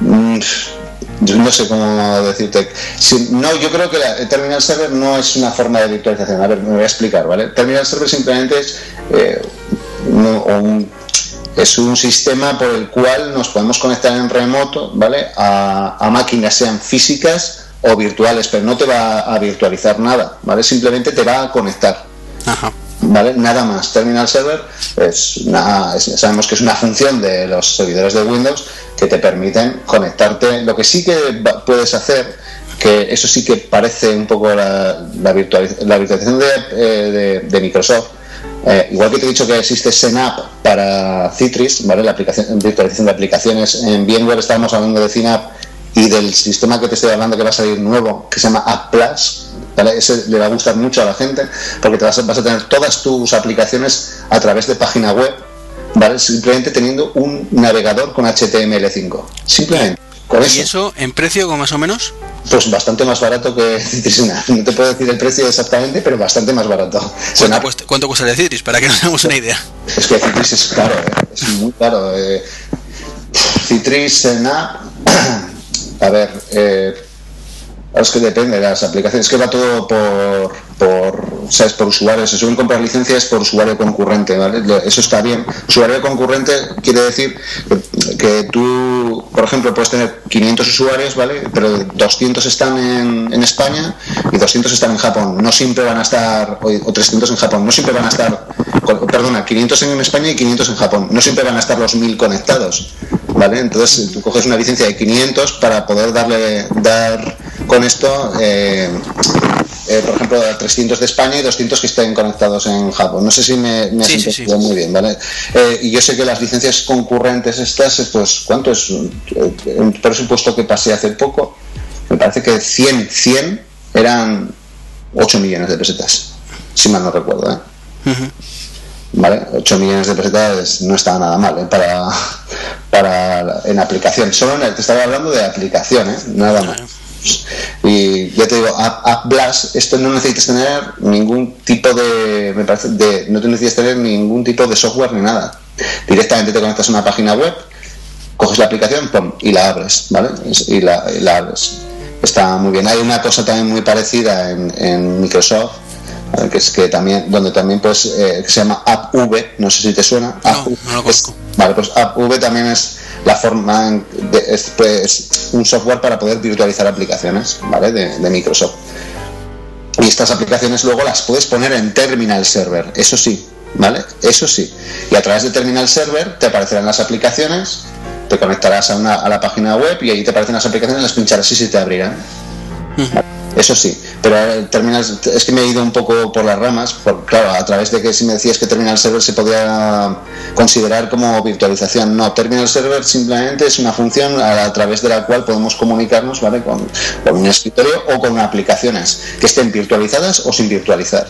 Mm, no sé cómo decirte. no, yo creo que el Terminal Server no es una forma de virtualización. A ver, me voy a explicar, ¿vale? Terminal Server simplemente es, eh, un, es un sistema por el cual nos podemos conectar en remoto, ¿vale? A, a máquinas, sean físicas o virtuales, pero no te va a virtualizar nada, ¿vale? Simplemente te va a conectar. Ajá. ¿vale? Nada más. Terminal Server es sabemos que es una función de los servidores de Windows que te permiten conectarte. Lo que sí que puedes hacer, que eso sí que parece un poco la, la, virtualización eh, de, Microsoft, eh, igual que te he dicho que existe Synapse para Citrix, ¿vale? La aplicación, virtualización de aplicaciones en VMware, estábamos hablando de Synapse y del sistema que te estoy hablando que va a salir nuevo, que se llama App Plus, ¿vale? ese le va a gustar mucho a la gente porque te vas a, vas a tener todas tus aplicaciones a través de página web, simplemente teniendo un navegador con HTML5. Simplemente. Con ¿Y eso en precio más o menos? Pues bastante más barato que Citrix. No te puedo decir el precio exactamente, pero bastante más barato. ¿Cuánto, cuesta, ¿cuánto cuesta el Citrix? Para que nos hagamos una idea. Es que Citrix es caro, ¿eh? es muy caro. Eh. Citrix en app, a ver, eh, es que depende de las aplicaciones, es que va todo por, por, ¿sabes? por usuarios, se suelen comprar licencias por usuario concurrente, ¿vale? Eso está bien. Usuario concurrente quiere decir que, tú, por ejemplo, puedes tener 500 usuarios, ¿vale? Pero 200 están en, en, España y 200 están en Japón. No siempre van a estar, o 300 en Japón, no siempre van a estar, perdona, 500 en España y 500 en Japón. No siempre van a estar los 1000 conectados, ¿vale? Entonces tú coges una licencia de 500 para poder darle, dar con esto, eh, eh, por ejemplo, 300 de España y 200 que estén conectados en Japón. No sé si me, me has entendido muy bien, ¿vale? Eh, y yo sé que las licencias concurrentes estas, pues, ¿cuánto es? Un presupuesto que pasé hace poco, me parece que 100, 100 eran 8 millones de pesetas, si mal no recuerdo, ¿eh? ¿Vale? 8 millones de pesetas no estaba nada mal ¿eh? para, para en aplicación. Solo te estaba hablando de aplicación, ¿eh? nada más. Y ya te digo, App, Blast, esto no necesitas tener ningún tipo de, me parece, de, no te necesitas tener ningún tipo de software ni nada. Directamente te conectas a una página web, coges la aplicación y la abres, ¿vale? Y la, abres. Está muy bien. Hay una cosa también muy parecida en, Microsoft, que es que también, donde también pues, eh, se llama AppV, no sé si te suena. No, no lo conozco. vale, pues AppV también es la forma es, pues, un software para poder virtualizar aplicaciones ¿vale? de, Microsoft. Y estas aplicaciones luego las puedes poner en Terminal Server, eso sí, ¿vale? Eso sí. Y a través de Terminal Server te aparecerán las aplicaciones, te conectarás a, una, a la página web y ahí te aparecen las aplicaciones, las pincharás y se te abrirán. Eso sí, pero Terminal, es que me he ido un poco por las ramas, por, claro, a través de que si me decías que Terminal Server se podía considerar como virtualización. No, Terminal Server simplemente es una función a, través de la cual podemos comunicarnos ¿vale? con, un escritorio o con aplicaciones que estén virtualizadas o sin virtualizar.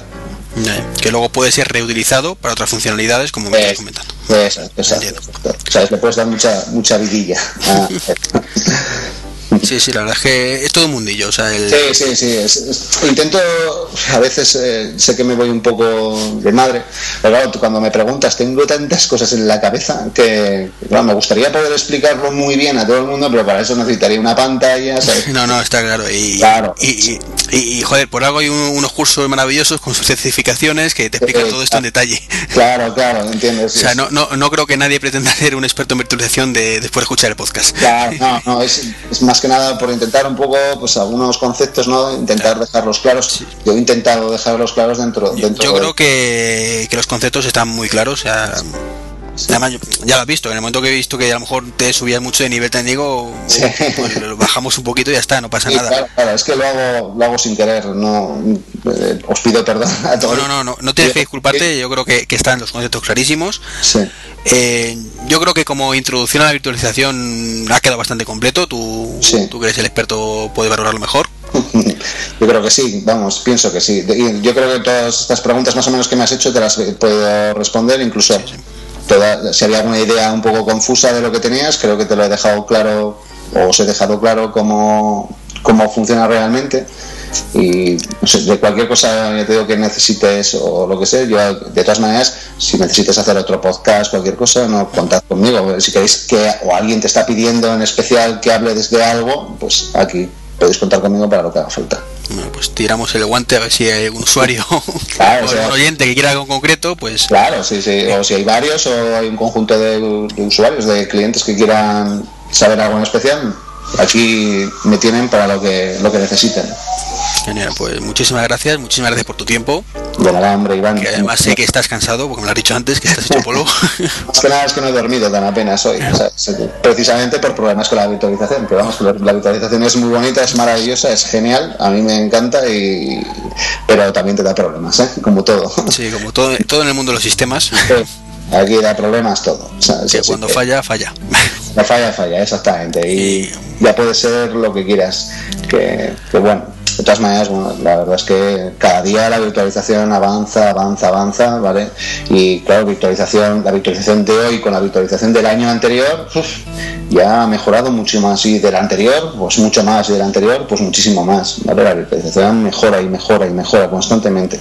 que luego puede ser reutilizado para otras funcionalidades, como me estás comentando. Exacto, exacto. O sea, le puedes dar mucha, mucha vidilla. Sí, sí, la verdad es que es todo un mundillo. O sea, el... Sí, sí, sí. intento, a veces eh, sé que me voy un poco de madre, pero claro, cuando me preguntas, tengo tantas cosas en la cabeza que me gustaría poder explicarlo muy bien a todo el mundo, pero para eso necesitaría una pantalla. No, no, está claro. Y, claro. Y, y, joder, por algo hay unos cursos maravillosos con sus certificaciones que te explican todo esto en detalle. Claro, claro, entiendes. o sea, no, no, no creo que nadie pretenda ser un experto en virtualización de, después de escuchar el podcast. Claro, no, no, es, es más que nada por intentar un poco, pues algunos conceptos, ¿no? Intentar dejarlos claros. Yo he intentado dejarlos claros dentro. dentro yo, creo que, que, los conceptos están muy claros. O sea, Además, ya lo has visto, en el momento que he visto que a lo mejor te subías mucho de nivel técnico, pues lo bajamos un poquito y ya está, no pasa nada. Claro, es que lo hago, lo hago sin querer, no eh, os pido perdón a todos. No, no, no, no tienes que disculparte, yo creo que, que están los conceptos clarísimos. Sí. Eh, yo creo que como introducción a la virtualización ha quedado bastante completo, tú, tú que eres el experto puedes valorarlo mejor. Yo creo que sí, vamos, pienso que sí. Yo creo que todas estas preguntas más o menos que me has hecho te las puedo responder, incluso si había alguna idea un poco confusa de lo que tenías, creo que te lo he dejado claro, o os he dejado claro cómo, cómo funciona realmente. Y de cualquier cosa te digo que necesites o lo que sea, yo de todas maneras, si necesitas hacer otro podcast, cualquier cosa, no contad conmigo. Si queréis que o alguien te está pidiendo en especial que hable desde algo, pues aquí podéis contar conmigo para lo que haga falta. Bueno, pues tiramos el guante a ver si hay un usuario o un oyente que quiera algo concreto, pues... Claro, sí, sí. O si hay varios o hay un conjunto de, usuarios, de clientes que quieran saber algo en especial, aquí me tienen para lo que, lo que necesiten. Genial, pues muchísimas gracias, muchísimas gracias por tu tiempo. De nada, hombre, Iván. Que además sé que estás cansado, porque me lo has dicho antes, que estás hecho polvo. Más que nada es que no he dormido tan apenas hoy, precisamente por problemas con la virtualización. Pero vamos, la virtualización es muy bonita, es maravillosa, es genial, a mí me encanta, y pero también te da problemas, ¿eh? como todo. Sí, como todo, todo en el mundo de los sistemas. Aquí da problemas todo. que cuando falla, falla. La falla, falla, exactamente. Y ya puede ser lo que quieras. Que, que bueno, de todas maneras, bueno, la verdad es que cada día la virtualización avanza, avanza, avanza, ¿vale? Y claro, virtualización, la virtualización de hoy con la virtualización del año anterior, ya ha mejorado mucho más. Y del anterior, pues mucho más. Y del anterior, pues muchísimo más, ¿vale? La virtualización mejora y mejora y mejora constantemente.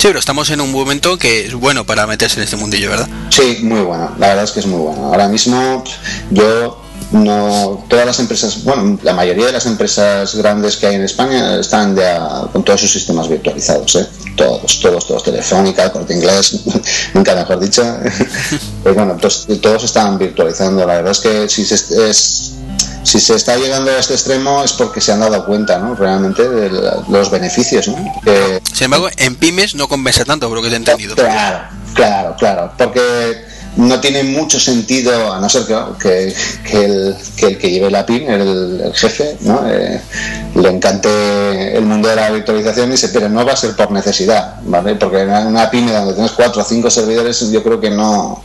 Sí, pero estamos en un momento que es bueno para meterse en este mundillo, ¿verdad? Sí, muy bueno. La verdad es que es muy bueno. Ahora mismo yo no todas las empresas, bueno, la mayoría de las empresas grandes que hay en España están ya con todos sus sistemas virtualizados, ¿eh? todos, todos, todos, Telefónica, Corte Inglés, nunca mejor dicho. Pero bueno, todos, todos están virtualizando. La verdad es que si se, es, si se está llegando a este extremo es porque se han dado cuenta, ¿no? Realmente de los beneficios, ¿no? Sin embargo, en pymes no compensa tanto, por lo que te he entendido. Claro, claro, claro, porque no tiene mucho sentido, a no ser que, que, el, que, que lleve la PIN, el, jefe, ¿no? Eh, le encante el mundo de la virtualización y dice, pero no va a ser por necesidad, ¿vale? Porque en una PIN donde tienes cuatro o cinco servidores, yo creo que no,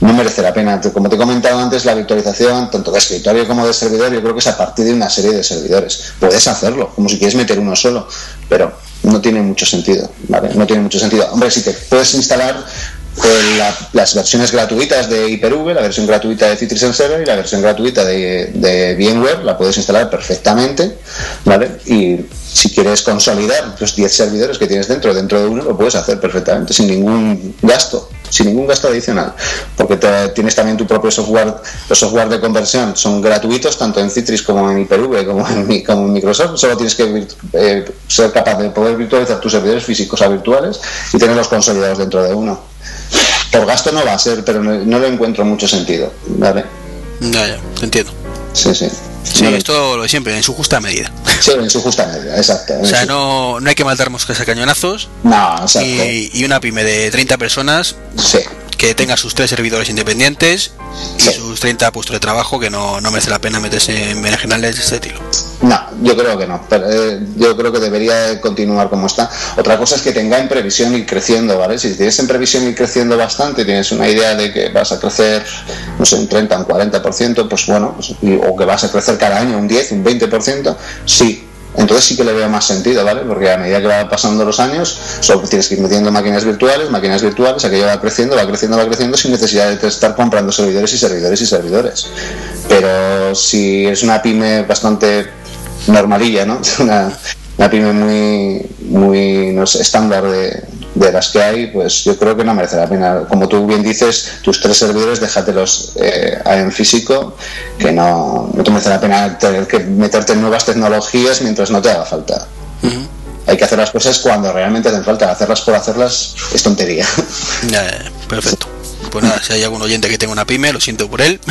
no merece la pena. Como te he comentado antes, la virtualización, tanto de escritorio como de servidor, yo creo que es a partir de una serie de servidores. Puedes hacerlo, como si quieres meter uno solo, pero no tiene mucho sentido, ¿vale? No tiene mucho sentido. Hombre, si te puedes instalar las versiones gratuitas de Hyper-V, la versión gratuita de Citrix Server y la versión gratuita de, de VMware, la puedes instalar perfectamente, ¿vale? Y si quieres consolidar los 10 servidores que tienes dentro, dentro de uno, lo puedes hacer perfectamente, sin ningún gasto, sin ningún gasto adicional, porque tienes también tu propio software, los software de conversión son gratuitos, tanto en Citrix como en Hyper-V, como en, como en Microsoft, solo tienes que eh, ser capaz de poder virtualizar tus servidores físicos a virtuales y tenerlos consolidados dentro de uno. Por gasto no va a ser, pero no, no le encuentro mucho sentido, ¿vale? Ya, ya, te entiendo. Sí, sí. Sí, esto lo de siempre, en su justa medida. Sí, en su justa medida, exacto. O sea, no, no hay que matar moscas a cañonazos. No, exacto. Y, y una pyme de 30 personas Sí, que tenga sus tres servidores independientes y Sí. sus 30 puestos de trabajo que no, no merece la pena meterse en berenjenales de este estilo. No, yo creo que no. Pero, eh, yo creo que debería de continuar como está. Otra cosa es que tenga en previsión ir creciendo, ¿vale? Si tienes en previsión ir creciendo bastante, tienes una idea de que vas a crecer, no sé, un 30, un 40%, pues bueno, pues, o que vas a crecer cada año un 10, un 20%, sí. Entonces sí que le veo más sentido, ¿vale? Porque a medida que va pasando los años, solo tienes que ir metiendo máquinas virtuales, máquinas virtuales, aquello va creciendo, va creciendo, va creciendo sin necesidad de estar comprando servidores y servidores y servidores. Pero si es una pyme bastante normalilla, ¿no? Una, una pyme muy, muy no sé, estándar de, de las que hay, pues yo creo que no merece la pena. Como tú bien dices, tus tres servidores déjatelos eh, en físico, que no, no te merece la pena tener que meterte en nuevas tecnologías mientras no te haga falta. Hay que hacer las cosas cuando realmente hacen falta. Hacerlas por hacerlas es tontería. Perfecto. Pues nada, si hay algún oyente que tenga una pyme, lo siento por él.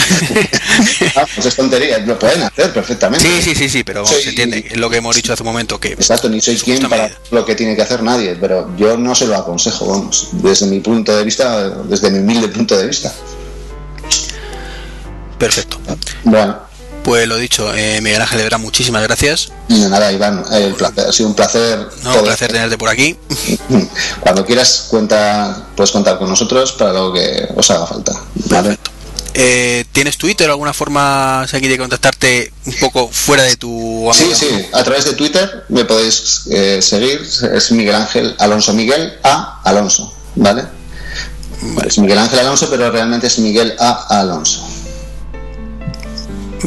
Ah, pues es tontería. Lo pueden hacer perfectamente. sí, sí, sí, sí, pero vamos, Sí. se entiende. Es lo que hemos dicho hace un momento, que Exacto, ni soy quien para medida. lo que tiene que hacer nadie, pero yo no se lo aconsejo, vamos, desde mi punto de vista, desde mi humilde punto de vista. Perfecto. Bueno, Pues lo dicho, eh, Miguel Ángel de Vera, muchísimas gracias. de nada, Iván, el placer, ha sido un placer. No, un placer tenerte por aquí. Cuando quieras, cuenta, puedes contar con nosotros para lo que os haga falta. ¿vale? Perfecto. Eh, ¿Tienes Twitter o alguna forma si alguien quiere contactarte un poco fuera de tu Sí, amigo? sí, a través de Twitter me podéis eh, seguir, es Miguel Ángel Alonso Miguel A. Alonso, ¿vale? Vale. Es Miguel Ángel Alonso, pero realmente es Miguel A. Alonso.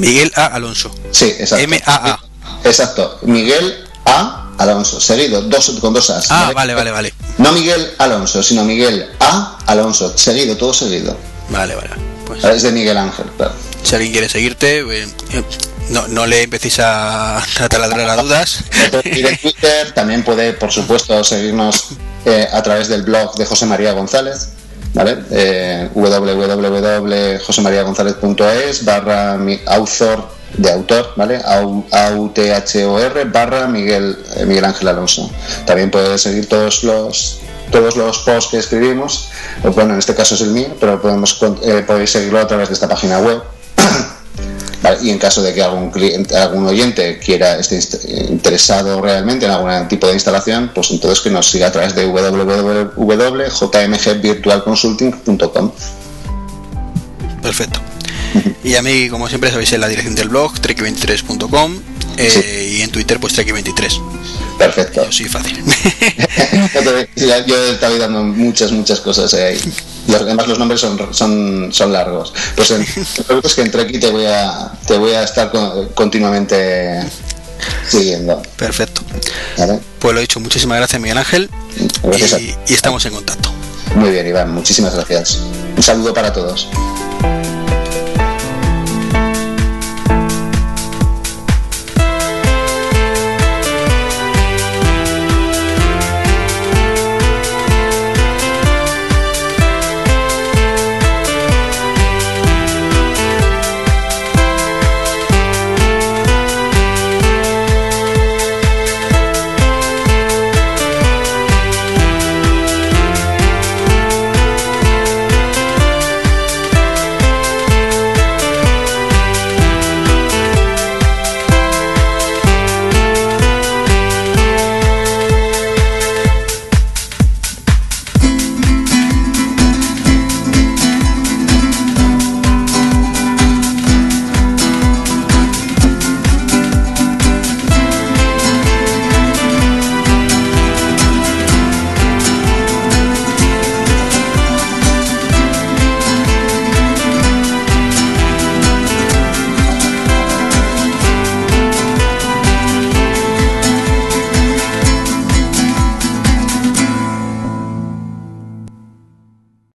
Miguel A. Alonso. Sí, exacto. M-A-A. Exacto, Miguel A. Alonso, seguido, dos, con dos As. Ah, vale, vale, vale. No Miguel Alonso, sino Miguel A. Alonso, seguido, todo seguido. Vale, vale. Pues Es de Miguel Ángel, claro. si alguien quiere seguirte, eh, eh, no, no le empecéis a, a taladrar a dudas. Y de Twitter también puede, por supuesto, seguirnos eh, a través del blog de José María González, ¿vale? Eh, www.josemariagonzalez.es barra author de autor, ¿vale? Au- A-U-T-H-O-R barra Miguel, eh, Miguel Ángel Alonso. También puede seguir todos los todos los posts que escribimos, bueno, en este caso es el mío, pero podemos eh, podéis seguirlo a través de esta página web. Vale, Y en caso de que algún cliente, algún oyente quiera esté interesado realmente en algún tipo de instalación, pues entonces que nos siga a través de www.jmgvirtualconsulting.com. Perfecto. Y a mí, como siempre, sabéis en la dirección del blog, trek23.com eh, y en Twitter, pues trek23. Perfecto. Yo soy fácil. yo he estado dando muchas, muchas cosas ahí. Los, además los nombres son, son, son largos. Pues en, es que entre aquí te voy a, te voy a estar continuamente siguiendo. Perfecto. Pues lo he dicho, muchísimas gracias Miguel Ángel y, y estamos en contacto. Muy bien, Iván, muchísimas gracias. Un saludo para todos.